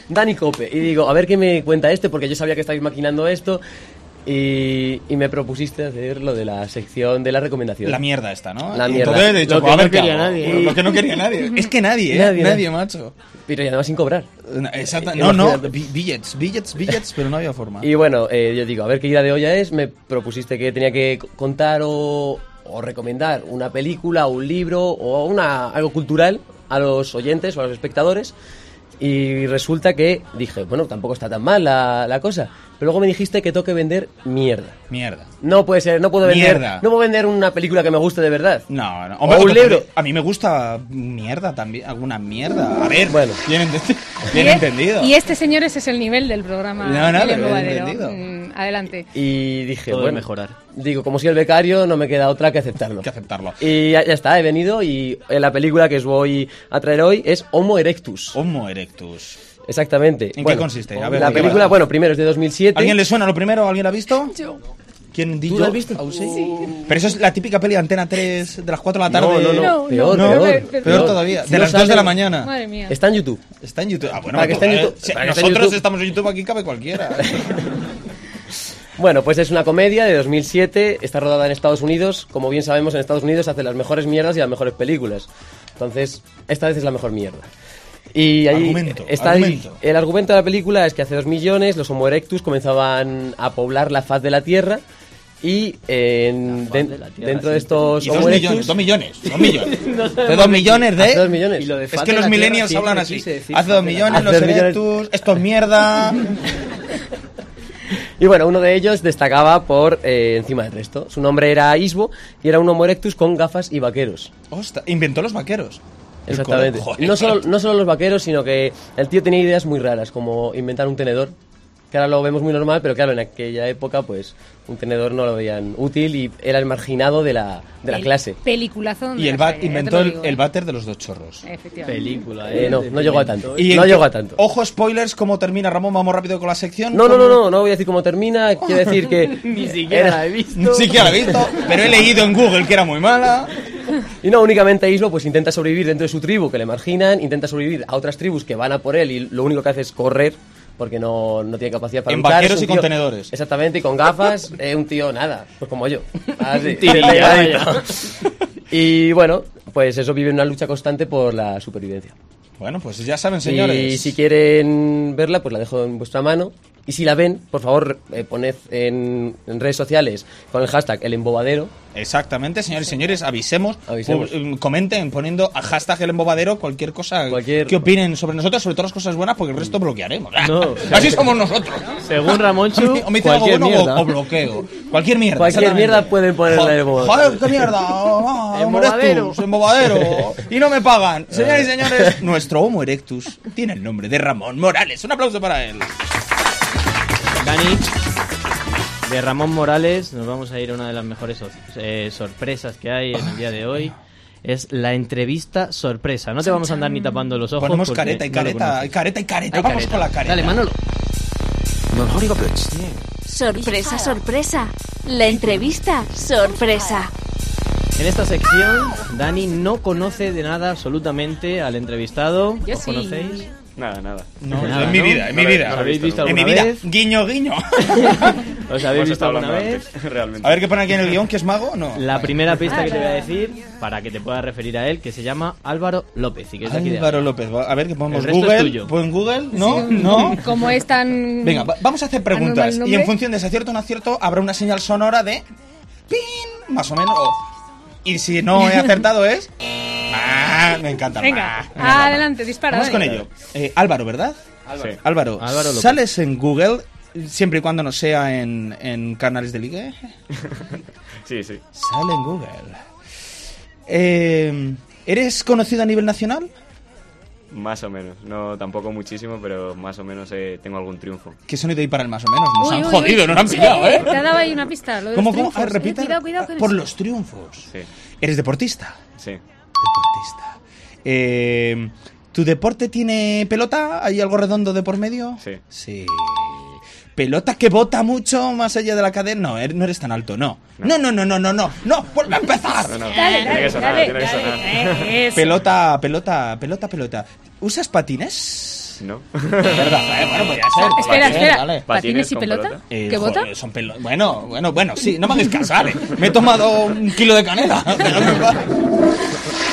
Dani Cope. Y digo, a ver qué me cuenta este, porque yo sabía que estabais maquinando esto. Y, y me propusiste hacer lo de la sección de la recomendación. La mierda esta, ¿no? La mierda. entonces he dicho, Lo que "Pues a no quería hago". nadie. Lo que no quería nadie. Es que nadie, ¿eh? Nadie, Nadie, macho. Pero y además sin cobrar. Exacto. Eh, No, no, billets, billets, billets, pero no había forma. Y bueno, eh, yo digo, a ver qué ida de olla es. Me propusiste que tenía que contar o, o recomendar una película, un libro o una, algo cultural a los oyentes o a los espectadores. Y resulta que dije, bueno, tampoco está tan mal la, la cosa. Pero luego me dijiste que tengo que vender mierda. Mierda. No puede ser, no puedo vender, Mierda. no puedo vender una película que me guste de verdad. No, no. O un libro. A mí me gusta mierda también, alguna mierda. A ver, Bueno. bien, ente- bien Y entendido. Y este, señores, es el nivel del programa No, no, pero entendido. Adelante. Y dije, Todo bueno, mejorar. Digo, como soy el becario, no me queda otra que aceptarlo. Que aceptarlo. Y ya, ya está, he venido y eh, la película que os voy a traer hoy es Homo erectus. Homo erectus. Exactamente. ¿En qué consiste? A ver, la ¿de qué película, bueno, primero es de 2007. ¿Alguien le suena lo primero? ¿Alguien la ha visto? Yo. ¿Quién ¿Tú la has visto? ¿Ah, sí? Pero eso es la típica peli de Antena 3 de las 4 de la tarde. No, no, no. Peor, no, peor, pe- pe- Peor todavía. Si De las 2 de la mañana. Madre mía. Está en YouTube. Está en YouTube. Ah, bueno, Para que pues, esté en eh, YouTube- si esté en nosotros YouTube. estamos en YouTube, aquí cabe cualquiera. Bueno, pues es una comedia de 2007, está rodada en Estados Unidos. Como bien sabemos, en Estados Unidos hacen las mejores mierdas y las mejores películas. Entonces, esta vez es la mejor mierda. Y ahí Argumento, está ahí- argumento. el argumento de la película es que hace dos millones los Homo erectus comenzaban a poblar la faz de la Tierra y en- de la Tierra, dentro de estos Y dos Homo millones, erectus dos millones, dos millones. No De sabemos dos de millones hace dos de... millones. Y lo de Es que de los millennials hablan así. Hace dos de millones, los erectus, esto es mierda. Y bueno, uno de ellos destacaba por eh, encima del resto. Su nombre era Isbo y era un Homo erectus con gafas y vaqueros. Ostras, inventó los vaqueros. Exactamente. joder, No solo, no solo los vaqueros, sino que el tío tenía ideas muy raras, como inventar un tenedor. Que ahora lo vemos muy normal, pero claro, en aquella época, pues, un tenedor no lo veían útil y era el marginado de la, de la El clase. Peliculazo. Y el va bat inventó el, el váter de los dos chorros. Efectivamente. Película, Eh, ¿eh? no, no llegó a tanto. Y no llegó a tanto. Ojo, spoilers, ¿cómo termina Ramón? Vamos rápido con la sección. No, no, ¿Cómo- no, no, no voy a decir cómo termina. Quiero decir que. Ni siquiera la he visto. Ni siquiera la he visto, pero he leído en Google que era muy mala. Y no, únicamente Islo pues intenta sobrevivir dentro de su tribu que le marginan, intenta sobrevivir a otras tribus que van a por él y lo único que hace es correr porque no, no tiene capacidad para En luchar. vaqueros y con tío- tenedores. Exactamente, y con gafas, eh, un tío nada, pues como yo. Así. Y bueno, pues eso vive una lucha constante por la supervivencia. Bueno, pues ya saben, señores. Y si quieren verla, pues la dejo en vuestra mano. Y si la ven, por favor, eh, poned en, en redes sociales con el hashtag el embobadero. Exactamente, señores y señores, avisemos, Avisemos. pu- comenten poniendo a hashtag el embobadero cualquier cosa Cualquier- que opinen sobre nosotros, sobre todas las cosas buenas, porque el resto bloquearemos. No. Así somos nosotros. Según Ramonchu, o me dicen algo cualquier bueno mierda. o, o bloqueo. Cualquier mierda. Cualquier mierda pueden ponerla en el embobadero. Joder, qué mierda. Ah, Homo Embobadero. erectus, embobadero. Y no me pagan. Señores y señores, nuestro Homo erectus tiene el nombre de Ramón Morales. Un aplauso para él. Dani, de Ramón Morales, nos vamos a ir a una de las mejores so- eh, sorpresas que hay en el día de hoy. Es la entrevista sorpresa. No te vamos a andar ni tapando los ojos. Ponemos careta y no careta, y careta y careta. Hay Vamos careta. con la careta. Dale, Manolo. Sorpresa, sorpresa. La entrevista sorpresa. En esta sección, Dani no conoce de nada absolutamente al entrevistado. Yo ¿Os sí. conocéis? Nada, nada. No, Nada, en mi vida, en mi vida. no lo he ¿Habéis visto En mi vida. vez? Guiño, guiño. ¿Os habéis visto estado alguna hablando vez? antes, realmente. A ver qué pone aquí en el guion, que es mago, ¿no? La primera pista que te voy a decir, para que te puedas referir a él, que se llama Álvaro López. Y que es de aquí de Álvaro. López. A ver, que ponemos Google. tuyo. ¿Pon Google? ¿No? Sí, ¿No? Como es tan... Venga, va- vamos a hacer preguntas. ¿Anormal Y en función de si acierto o no acierto, habrá una señal sonora de. ¡Pin! Más o menos. Y si no he acertado es. ¡Ah! Me encanta. Venga, Ah, me encanta. adelante, dispara. Vamos con ello. Eh, Álvaro, ¿verdad? Sí. Álvaro, Álvaro López. ¿sales en Google siempre y cuando no sea en, en canales de ligue? Sí, sí. Sale en Google. Eh, ¿Eres conocido a nivel nacional? Más o menos. No tampoco muchísimo, pero más o menos eh, tengo algún triunfo. ¿Qué sonido hay para el más o menos? Nos Uy, han uy, jodido, uy. nos han pillado, ¿eh? Te ha dado ahí una pista. Lo de ¿Cómo, cómo? A triunfos. ver, repite. Eh, cuidado, cuidado con Por eso. los triunfos. Sí, ¿Eres deportista? sí. Deportista. Eh, ¿Tu deporte tiene pelota? ¿Hay algo redondo de por medio? Sí. Sí. ¿Pelota que bota mucho más allá de la cadena? No, no eres tan alto, no. No, no, no, no, no, no. No, vuelve a empezar. No, no. Dale, tiene que sonar, dale, tiene que sonar. Eh. Pelota, pelota, pelota, pelota. ¿Usas patines? No. ¿Verdad? Eh, bueno, podría ser. Espera, Patines, espera. ¿Patines y pelota? pelota. Eh, ¿Qué bota? joder, son pelo- Bueno, bueno, bueno, sí, no me hagas caso, vale. Me he tomado un kilo de canela.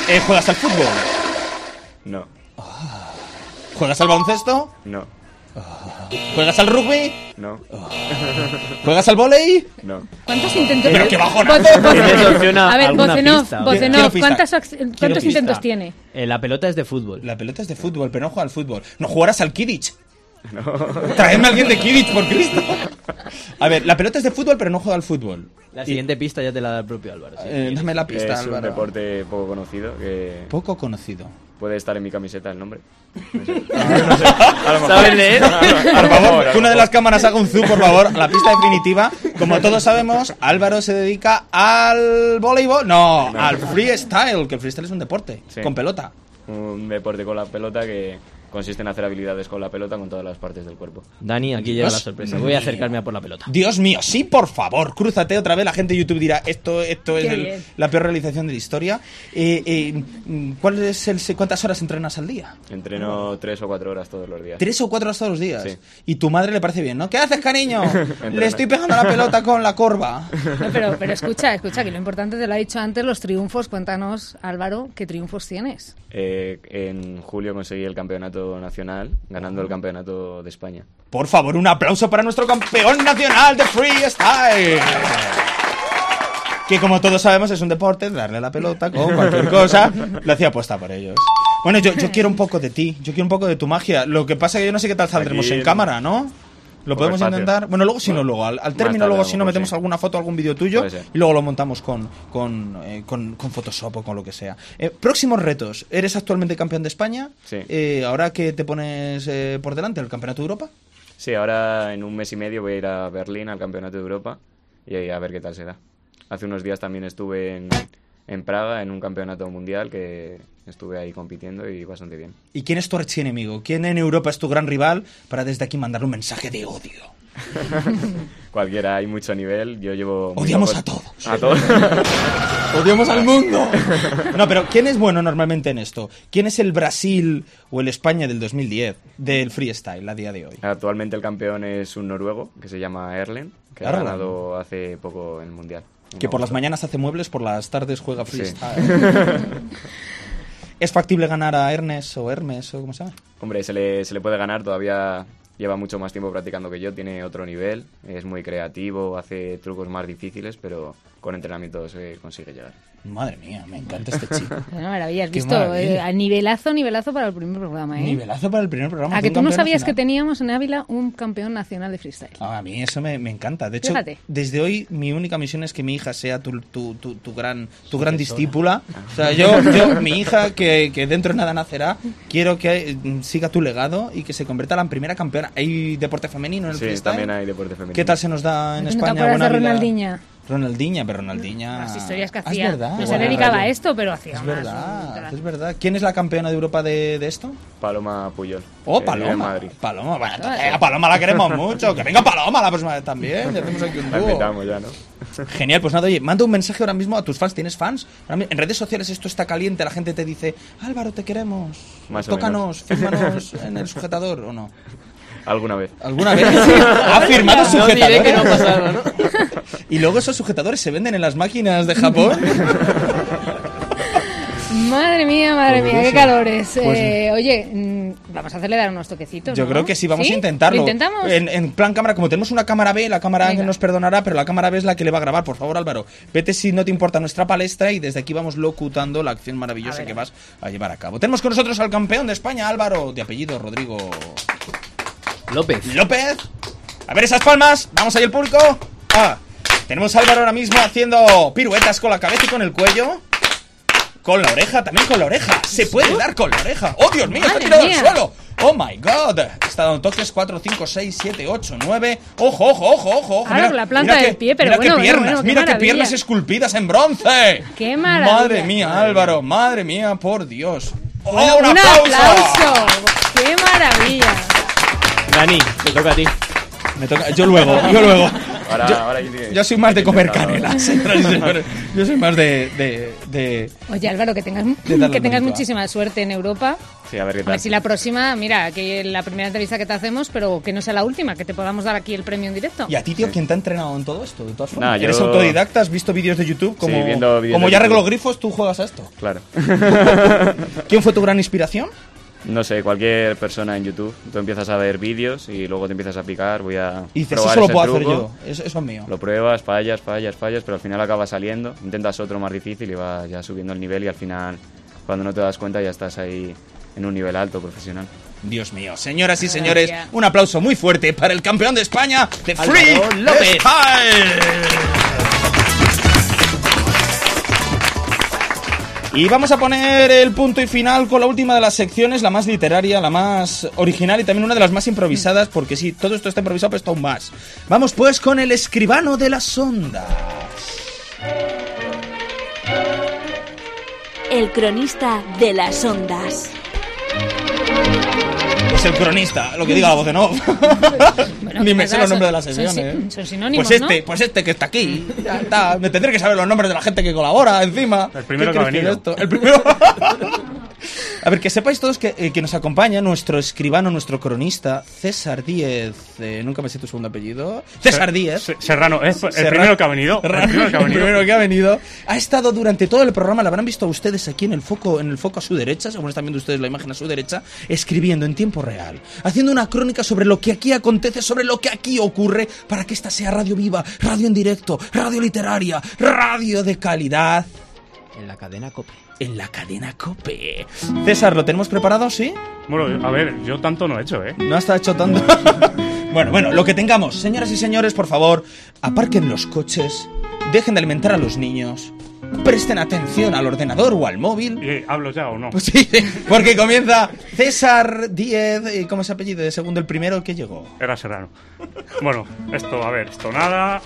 Eh, ¿Juegas al fútbol? No. ¿Juegas al baloncesto? No. ¿Juegas al rugby? No. ¿Juegas al volei? No. ¿Cuántos intentos Pero qué bajona. A ver, alguna Vocenov, pista. Vocenov, Quiero pista. ¿cuántas ac- Quiero ¿cuántos pista. intentos tiene? Eh, la pelota es de fútbol. La pelota es de fútbol, pero no juega al fútbol. ¿No jugarás al Kidditch? Traedme a alguien de Kidditch, por Cristo. A ver, la pelota es de fútbol, pero no juega al fútbol. La siguiente pista ya te la da el propio Álvaro. sí. Eh, dame la pista, es un Álvaro. deporte poco conocido que Poco conocido. Puede estar en mi camiseta el nombre. ¿Sabes leer? Por favor, que una de las cámaras haga un zoom, por favor. La pista definitiva. Como todos sabemos, Álvaro se dedica al voleibol. No, No. al freestyle, que el freestyle es un deporte. Sí. Con pelota. Un deporte con la pelota que consiste en hacer habilidades con la pelota con todas las partes del cuerpo. Dani, aquí llega la sorpresa. Voy a acercarme a por la pelota. Dios mío, sí, por favor, crúzate otra vez. La gente de YouTube dirá, esto, esto es el- la peor realización de la historia. Eh, eh, ¿cuál es el, se- ¿Cuántas horas entrenas al día? Entreno tres o cuatro horas todos los días. ¿Tres o cuatro horas todos los días? Sí. Y tu madre le parece bien, ¿no? ¿Qué haces, cariño? Le estoy pegando la pelota con la corva. No, pero, pero escucha, escucha, que lo importante te lo ha dicho antes, los triunfos. Cuéntanos, Álvaro, ¿qué triunfos tienes? Eh, en julio conseguí el campeonato nacional, ganando el campeonato de España. Por favor, un aplauso para nuestro campeón nacional de freestyle. Que como todos sabemos es un deporte, darle la pelota con cualquier cosa. Lo hacía apuesta por ellos. Bueno, yo, yo quiero un poco de ti, yo quiero un poco de tu magia. Lo que pasa es que yo no sé qué tal saldremos Aquí en cámara, ¿no? Lo podemos intentar. Bueno, luego si no, luego. Al, al término, luego si no, mejor, metemos sí. alguna foto, algún vídeo tuyo y luego lo montamos con, con, eh, con, con Photoshop o con lo que sea. Eh, próximos retos. ¿Eres actualmente campeón de España? Sí. Eh, ¿Ahora que te pones por delante el Campeonato de Europa? Sí, ahora en un mes y medio voy a ir a Berlín al campeonato de Europa y a ver qué tal se da. Hace unos días también estuve en, en Praga en un campeonato mundial que estuve ahí compitiendo y bastante bien. ¿Y quién es tu archienemigo? ¿Quién en Europa es tu gran rival para desde aquí mandarle un mensaje de odio? Cualquiera, hay mucho nivel. Yo llevo. Odiamos a todos. A todos. ¡Odiamos al mundo! No, pero ¿quién es bueno normalmente en esto? ¿Quién es el Brasil o el España del 2010 del freestyle a día de hoy? Actualmente el campeón es un noruego que se llama Erlen, que ha ganado hace poco en el mundial. Que por las mañanas hace muebles, por las tardes juega Sí. freestyle. ¿Es factible ganar a Ernest o Hermes o cómo se llama? Hombre, se le, se le puede ganar, todavía lleva mucho más tiempo practicando que yo, tiene otro nivel, es muy creativo, hace trucos más difíciles, pero con entrenamiento se consigue llegar. Madre mía, me encanta este chico. Una maravilla, has Qué visto, maravilla. eh, a nivelazo, nivelazo para el primer programa, ¿eh? Nivelazo para el primer programa. A que tú no sabías que teníamos en Ávila un campeón nacional de freestyle. Ah, a mí eso me, me encanta. De hecho, Fíjate. desde hoy mi única misión es que mi hija sea tu, tu, tu, tu gran, tu gran discípula. O sea, yo, yo mi hija, que, que dentro de nada nacerá, quiero que eh, siga tu legado y que se convierta en la primera campeona. ¿Hay deporte femenino en el Sí, freestyle? también hay deporte femenino. ¿Qué tal se nos da en ¿No te España? acuerdas de? Ronaldinha? Ronaldinha, pero Ronaldinha... Las historias que Ah, es hacía. verdad. no se dedicaba a esto, pero hacía Es más. verdad, es verdad. ¿Quién es la campeona de Europa de, de esto? Paloma Puyol. Oh, Paloma. Madrid. Paloma, bueno, entonces, a Paloma la queremos mucho. Que venga Paloma la próxima vez también. Le hacemos aquí un La dúo. invitamos ya, ¿no? Genial, pues nada, oye, manda un mensaje ahora mismo a tus fans. ¿Tienes fans? En redes sociales esto está caliente, la gente te dice, Álvaro, te queremos. Más Tócanos, fírmanos en el sujetador o no. Alguna vez. ¿Alguna vez? ha firmado No sujetadores. diré que no ha pasado, ¿no? Y luego esos sujetadores se venden en las máquinas de Japón. Madre mía, madre Pues mía, qué calores. Pues- Eh, oye, mm, vamos a hacerle dar unos toquecitos. Yo ¿no? creo que sí, vamos a intentarlo. ¿Lo intentamos? En, en plan cámara, como tenemos una cámara B, la cámara Venga. A nos perdonará, pero la cámara B es la que le va a grabar. Por favor, Álvaro, vete si no te importa nuestra palestra y desde aquí vamos locutando la acción maravillosa que vas a llevar a cabo. Tenemos con nosotros al campeón de España, Álvaro, de apellido Rodrigo López. López. A ver esas palmas, vamos ahí el público. Ah, tenemos a Álvaro ahora mismo haciendo piruetas con la cabeza y con el cuello. Con la oreja, también con la oreja. Se puede dar con la oreja. ¡Oh, Dios mío! Está tirado al suelo. ¡Oh, my God! Está dando toques 4, 5, 6, 7, 8, 9. ¡Ojo, ojo, ojo, ojo! ojo. Con la planta mira del qué- pie, pero mira bueno, qué bueno, piernas, bueno, qué mira qué piernas esculpidas en bronce. ¡Qué maravilla! Madre mía, Álvaro, madre mía, por Dios. ¡Oh, Bueno, un un aplauso! aplauso. ¡Qué maravilla! Dani, te toca a ti. Me toca, yo luego, yo luego. Ahora- yo, ahora que- yo soy más de comer intentarlo. canela, señoras y señores. Yo soy más de, de, de- Oye, Álvaro, que tengas, que tengas muchísima suerte en Europa. Sí, a ver qué A tal. ver si la próxima, mira, que la primera entrevista que te hacemos, pero que no sea la última, que te podamos dar aquí el premio en directo. ¿Y a ti, tío, quién te ha entrenado en todo esto? De todas formas, Nah, ¿Eres yo- autodidacta? ¿Has visto vídeos de YouTube? Como, Sí, como de ya arreglo grifos, tú juegas a esto. Claro. ¿Quién fue tu gran inspiración? No sé, cualquier persona en YouTube. Tú empiezas a ver vídeos y luego te empiezas a picar. Voy a. Y dices, probar eso lo ese puedo hacer truco". yo. Eso, eso es mío. Lo pruebas, fallas, fallas, fallas, pero al final acaba saliendo. Intentas otro más difícil y vas ya subiendo el nivel y al final, cuando no te das cuenta, ya estás ahí en un nivel alto profesional. Dios mío, señoras y señores, un aplauso muy fuerte para el campeón de España, de Free López. Y vamos a poner el punto y final con la última de las secciones, la más literaria, la más original y también una de las más improvisadas, porque sí, todo esto está improvisado, pero está aún más. Vamos pues con el escribano de las ondas. El cronista de las ondas. Pues el cronista, lo que diga la voz de no. Ni me ¿qué sé los nombres de las Son si- ¿eh? son sinónimos, Pues este, ¿no? pues este que está aquí. Ya está. Me tendré que saber los nombres de la gente que colabora encima. El primero que ha venido. Esto? El primero. A ver, que sepáis todos que, eh, que nos acompaña nuestro escribano, nuestro cronista, César Díez. eh, nunca me sé tu segundo apellido. César Díez. Se- Serrano, es el Serrano. primero que ha venido. El primero que ha El venido. primero que ha venido. Ha estado durante todo el programa, lo habrán visto ustedes aquí en el foco, en el foco a su derecha, según están viendo ustedes la imagen a su derecha, escribiendo en tiempo real, haciendo una crónica sobre lo que aquí acontece, sobre lo que aquí ocurre, para que esta sea radio viva, radio en directo, radio literaria, radio de calidad. En la cadena COPE. En la cadena COPE. César, ¿lo tenemos preparado, sí? Bueno, a ver, yo tanto no he hecho, ¿eh? No está hecho tanto. bueno, bueno, lo que tengamos. Señoras y señores, por favor, aparquen los coches, dejen de alimentar a los niños, presten atención al ordenador o al móvil. ¿Y hablo ya o no? Pues sí, porque comienza César Díez, eh, ¿cómo es apellido? De segundo, el primero que llegó. Era Serrano. Bueno, esto, a ver, esto nada,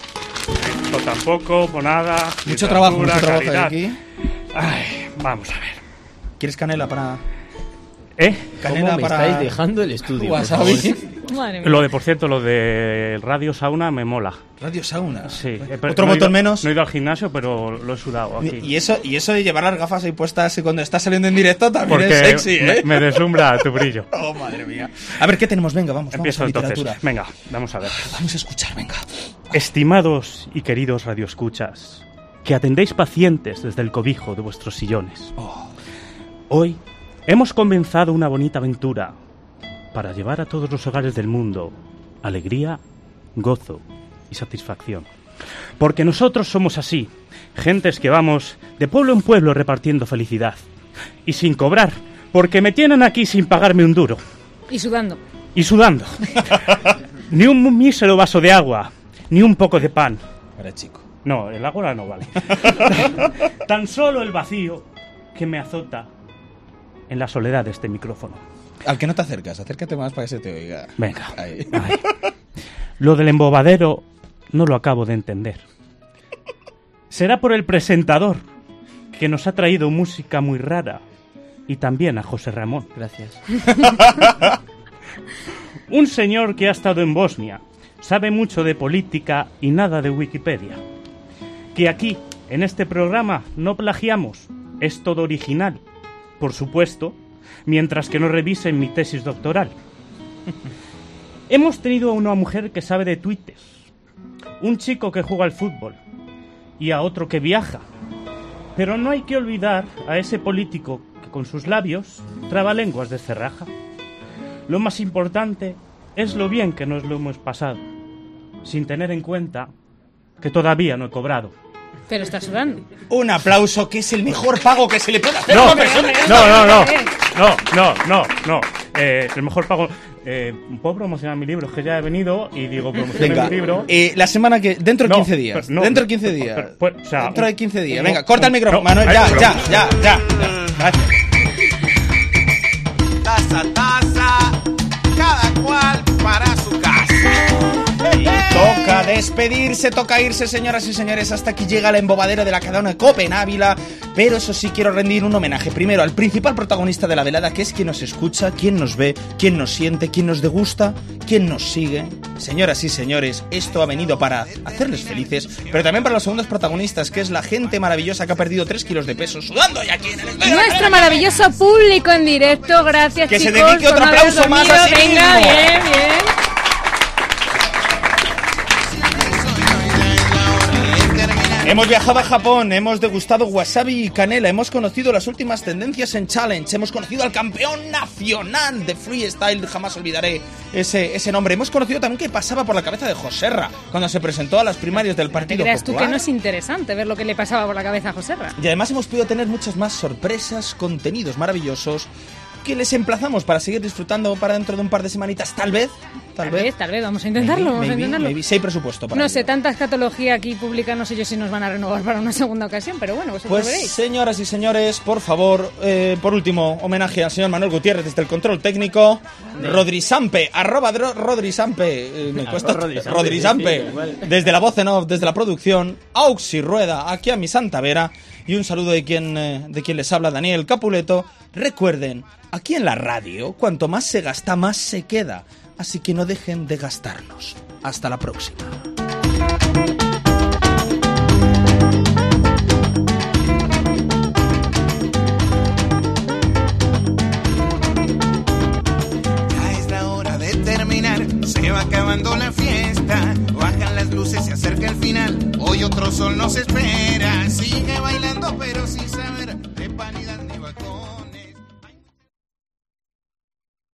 esto tampoco, pues nada. Mucho trabajo, mucho trabajo calidad. aquí. Ay, vamos a ver. ¿Quieres canela para...? ¿Eh? Canela ¿Cómo me para... estáis dejando el estudio? Lo de, por cierto, lo de Radio Sauna me mola. Radio Sauna. Sí. eh, pero Otro no botón ido- menos. No he ido al gimnasio, pero lo he sudado aquí. Y eso, y eso de llevar las gafas ahí puestas cuando estás saliendo en directo también Porque es sexy, ¿eh? me, me deslumbra tu brillo. Oh, madre mía. A ver, ¿qué tenemos? Venga, vamos, Empiezo vamos a entonces. Venga, vamos a ver. Vamos a escuchar, venga. Estimados y queridos radioescuchas, que atendéis pacientes desde el cobijo de vuestros sillones. Hoy hemos comenzado una bonita aventura para llevar a todos los hogares del mundo alegría, gozo y satisfacción. Porque nosotros somos así, gentes que vamos de pueblo en pueblo repartiendo felicidad. Y sin cobrar, porque me tienen aquí sin pagarme un duro. Y sudando. Y sudando. ni un mísero vaso de agua, ni un poco de pan. Era chico. No, el agua no vale. Tan solo el vacío que me azota en la soledad de este micrófono. Al que no te acercas, acércate más para que se te oiga. Venga. Ahí. Lo del embobadero no lo acabo de entender. Será por el presentador, que nos ha traído música muy rara. Y también a José Ramón. Gracias. Un señor que ha estado en Bosnia, sabe mucho de política y nada de Wikipedia. Que aquí, en este programa, no plagiamos, es todo original. Por supuesto, mientras que no revisen mi tesis doctoral. Hemos tenido a una mujer que sabe de tweets, un chico que juega al fútbol y a otro que viaja. Pero no hay que olvidar a ese político que con sus labios traba lenguas de cerraja. Lo más importante es lo bien que nos lo hemos pasado, sin tener en cuenta que todavía no he cobrado. Pero está sudando. Un aplauso que es el mejor pago que se le puede hacer a No, una persona. no, no, no, no, no, no, no. Eh, el mejor pago. Eh, ¿Puedo promocionar mi libro? Es que ya he venido y digo, promocionar Venga, mi libro. eh, la semana que. Dentro de No, 15 días. pero no, dentro de no, 15 días. pero- pero- o sea, dentro de un- 15 días. Venga, corta el micrófono. no, Manuel, ya, ya, ya, ya. Gracias. Taza, taza, Toca despedirse, toca irse, señoras y señores. Hasta aquí llega el embobadero de la cadena Cope en Ávila. Pero eso sí, quiero rendir un homenaje primero al principal protagonista de la velada, que es quien nos escucha, quien nos ve, quien nos siente, quien nos degusta, quien nos sigue. Señoras y señores, esto ha venido para hacerles felices, pero también para los segundos protagonistas, que es la gente maravillosa que ha perdido 3 kilos de peso sudando ya aquí en el. Nuestro maravilloso público en directo, gracias Que se chicos dedique por otro aplauso más dormido. a sí Venga, mismo. bien, bien. Hemos viajado a Japón, hemos degustado wasabi y canela, hemos conocido las últimas tendencias en challenge, hemos conocido al campeón nacional de freestyle, jamás olvidaré ese, ese nombre. Hemos conocido también qué pasaba por la cabeza de Joserra cuando se presentó a las primarias del Partido creas tú Popular. que no es interesante ver lo que le pasaba por la cabeza a Joserra. Y además hemos podido tener muchas más sorpresas, contenidos maravillosos que les emplazamos para seguir disfrutando para dentro de un par de semanitas, tal vez. Tal, Tal vez, tal vez, vamos a intentarlo, vamos a intentarlo. maybe. Si hay presupuesto para No ello. sé, tanta escatología aquí pública, no sé yo si nos van a renovar para una segunda ocasión, pero bueno, vosotros Pues veréis. señoras y señores, por favor, eh, por último, homenaje al señor Manuel Gutiérrez desde el control técnico. Rodrisampe, arroba dro- Rodrisampe, eh, me cuesta sí, sí, igual. desde la voz en off, desde la producción, Auxi Rueda, aquí a mi Santa Vera, y un saludo de quien, eh, de quien les habla, Daniel Capuleto. Recuerden, aquí en la radio, cuanto más se gasta, más se queda, así que no dejen de gastarnos. Hasta la próxima. Ya es la hora de terminar, se va acabando la Hoy otro sol nos espera. Sigue bailando, pero sin saber.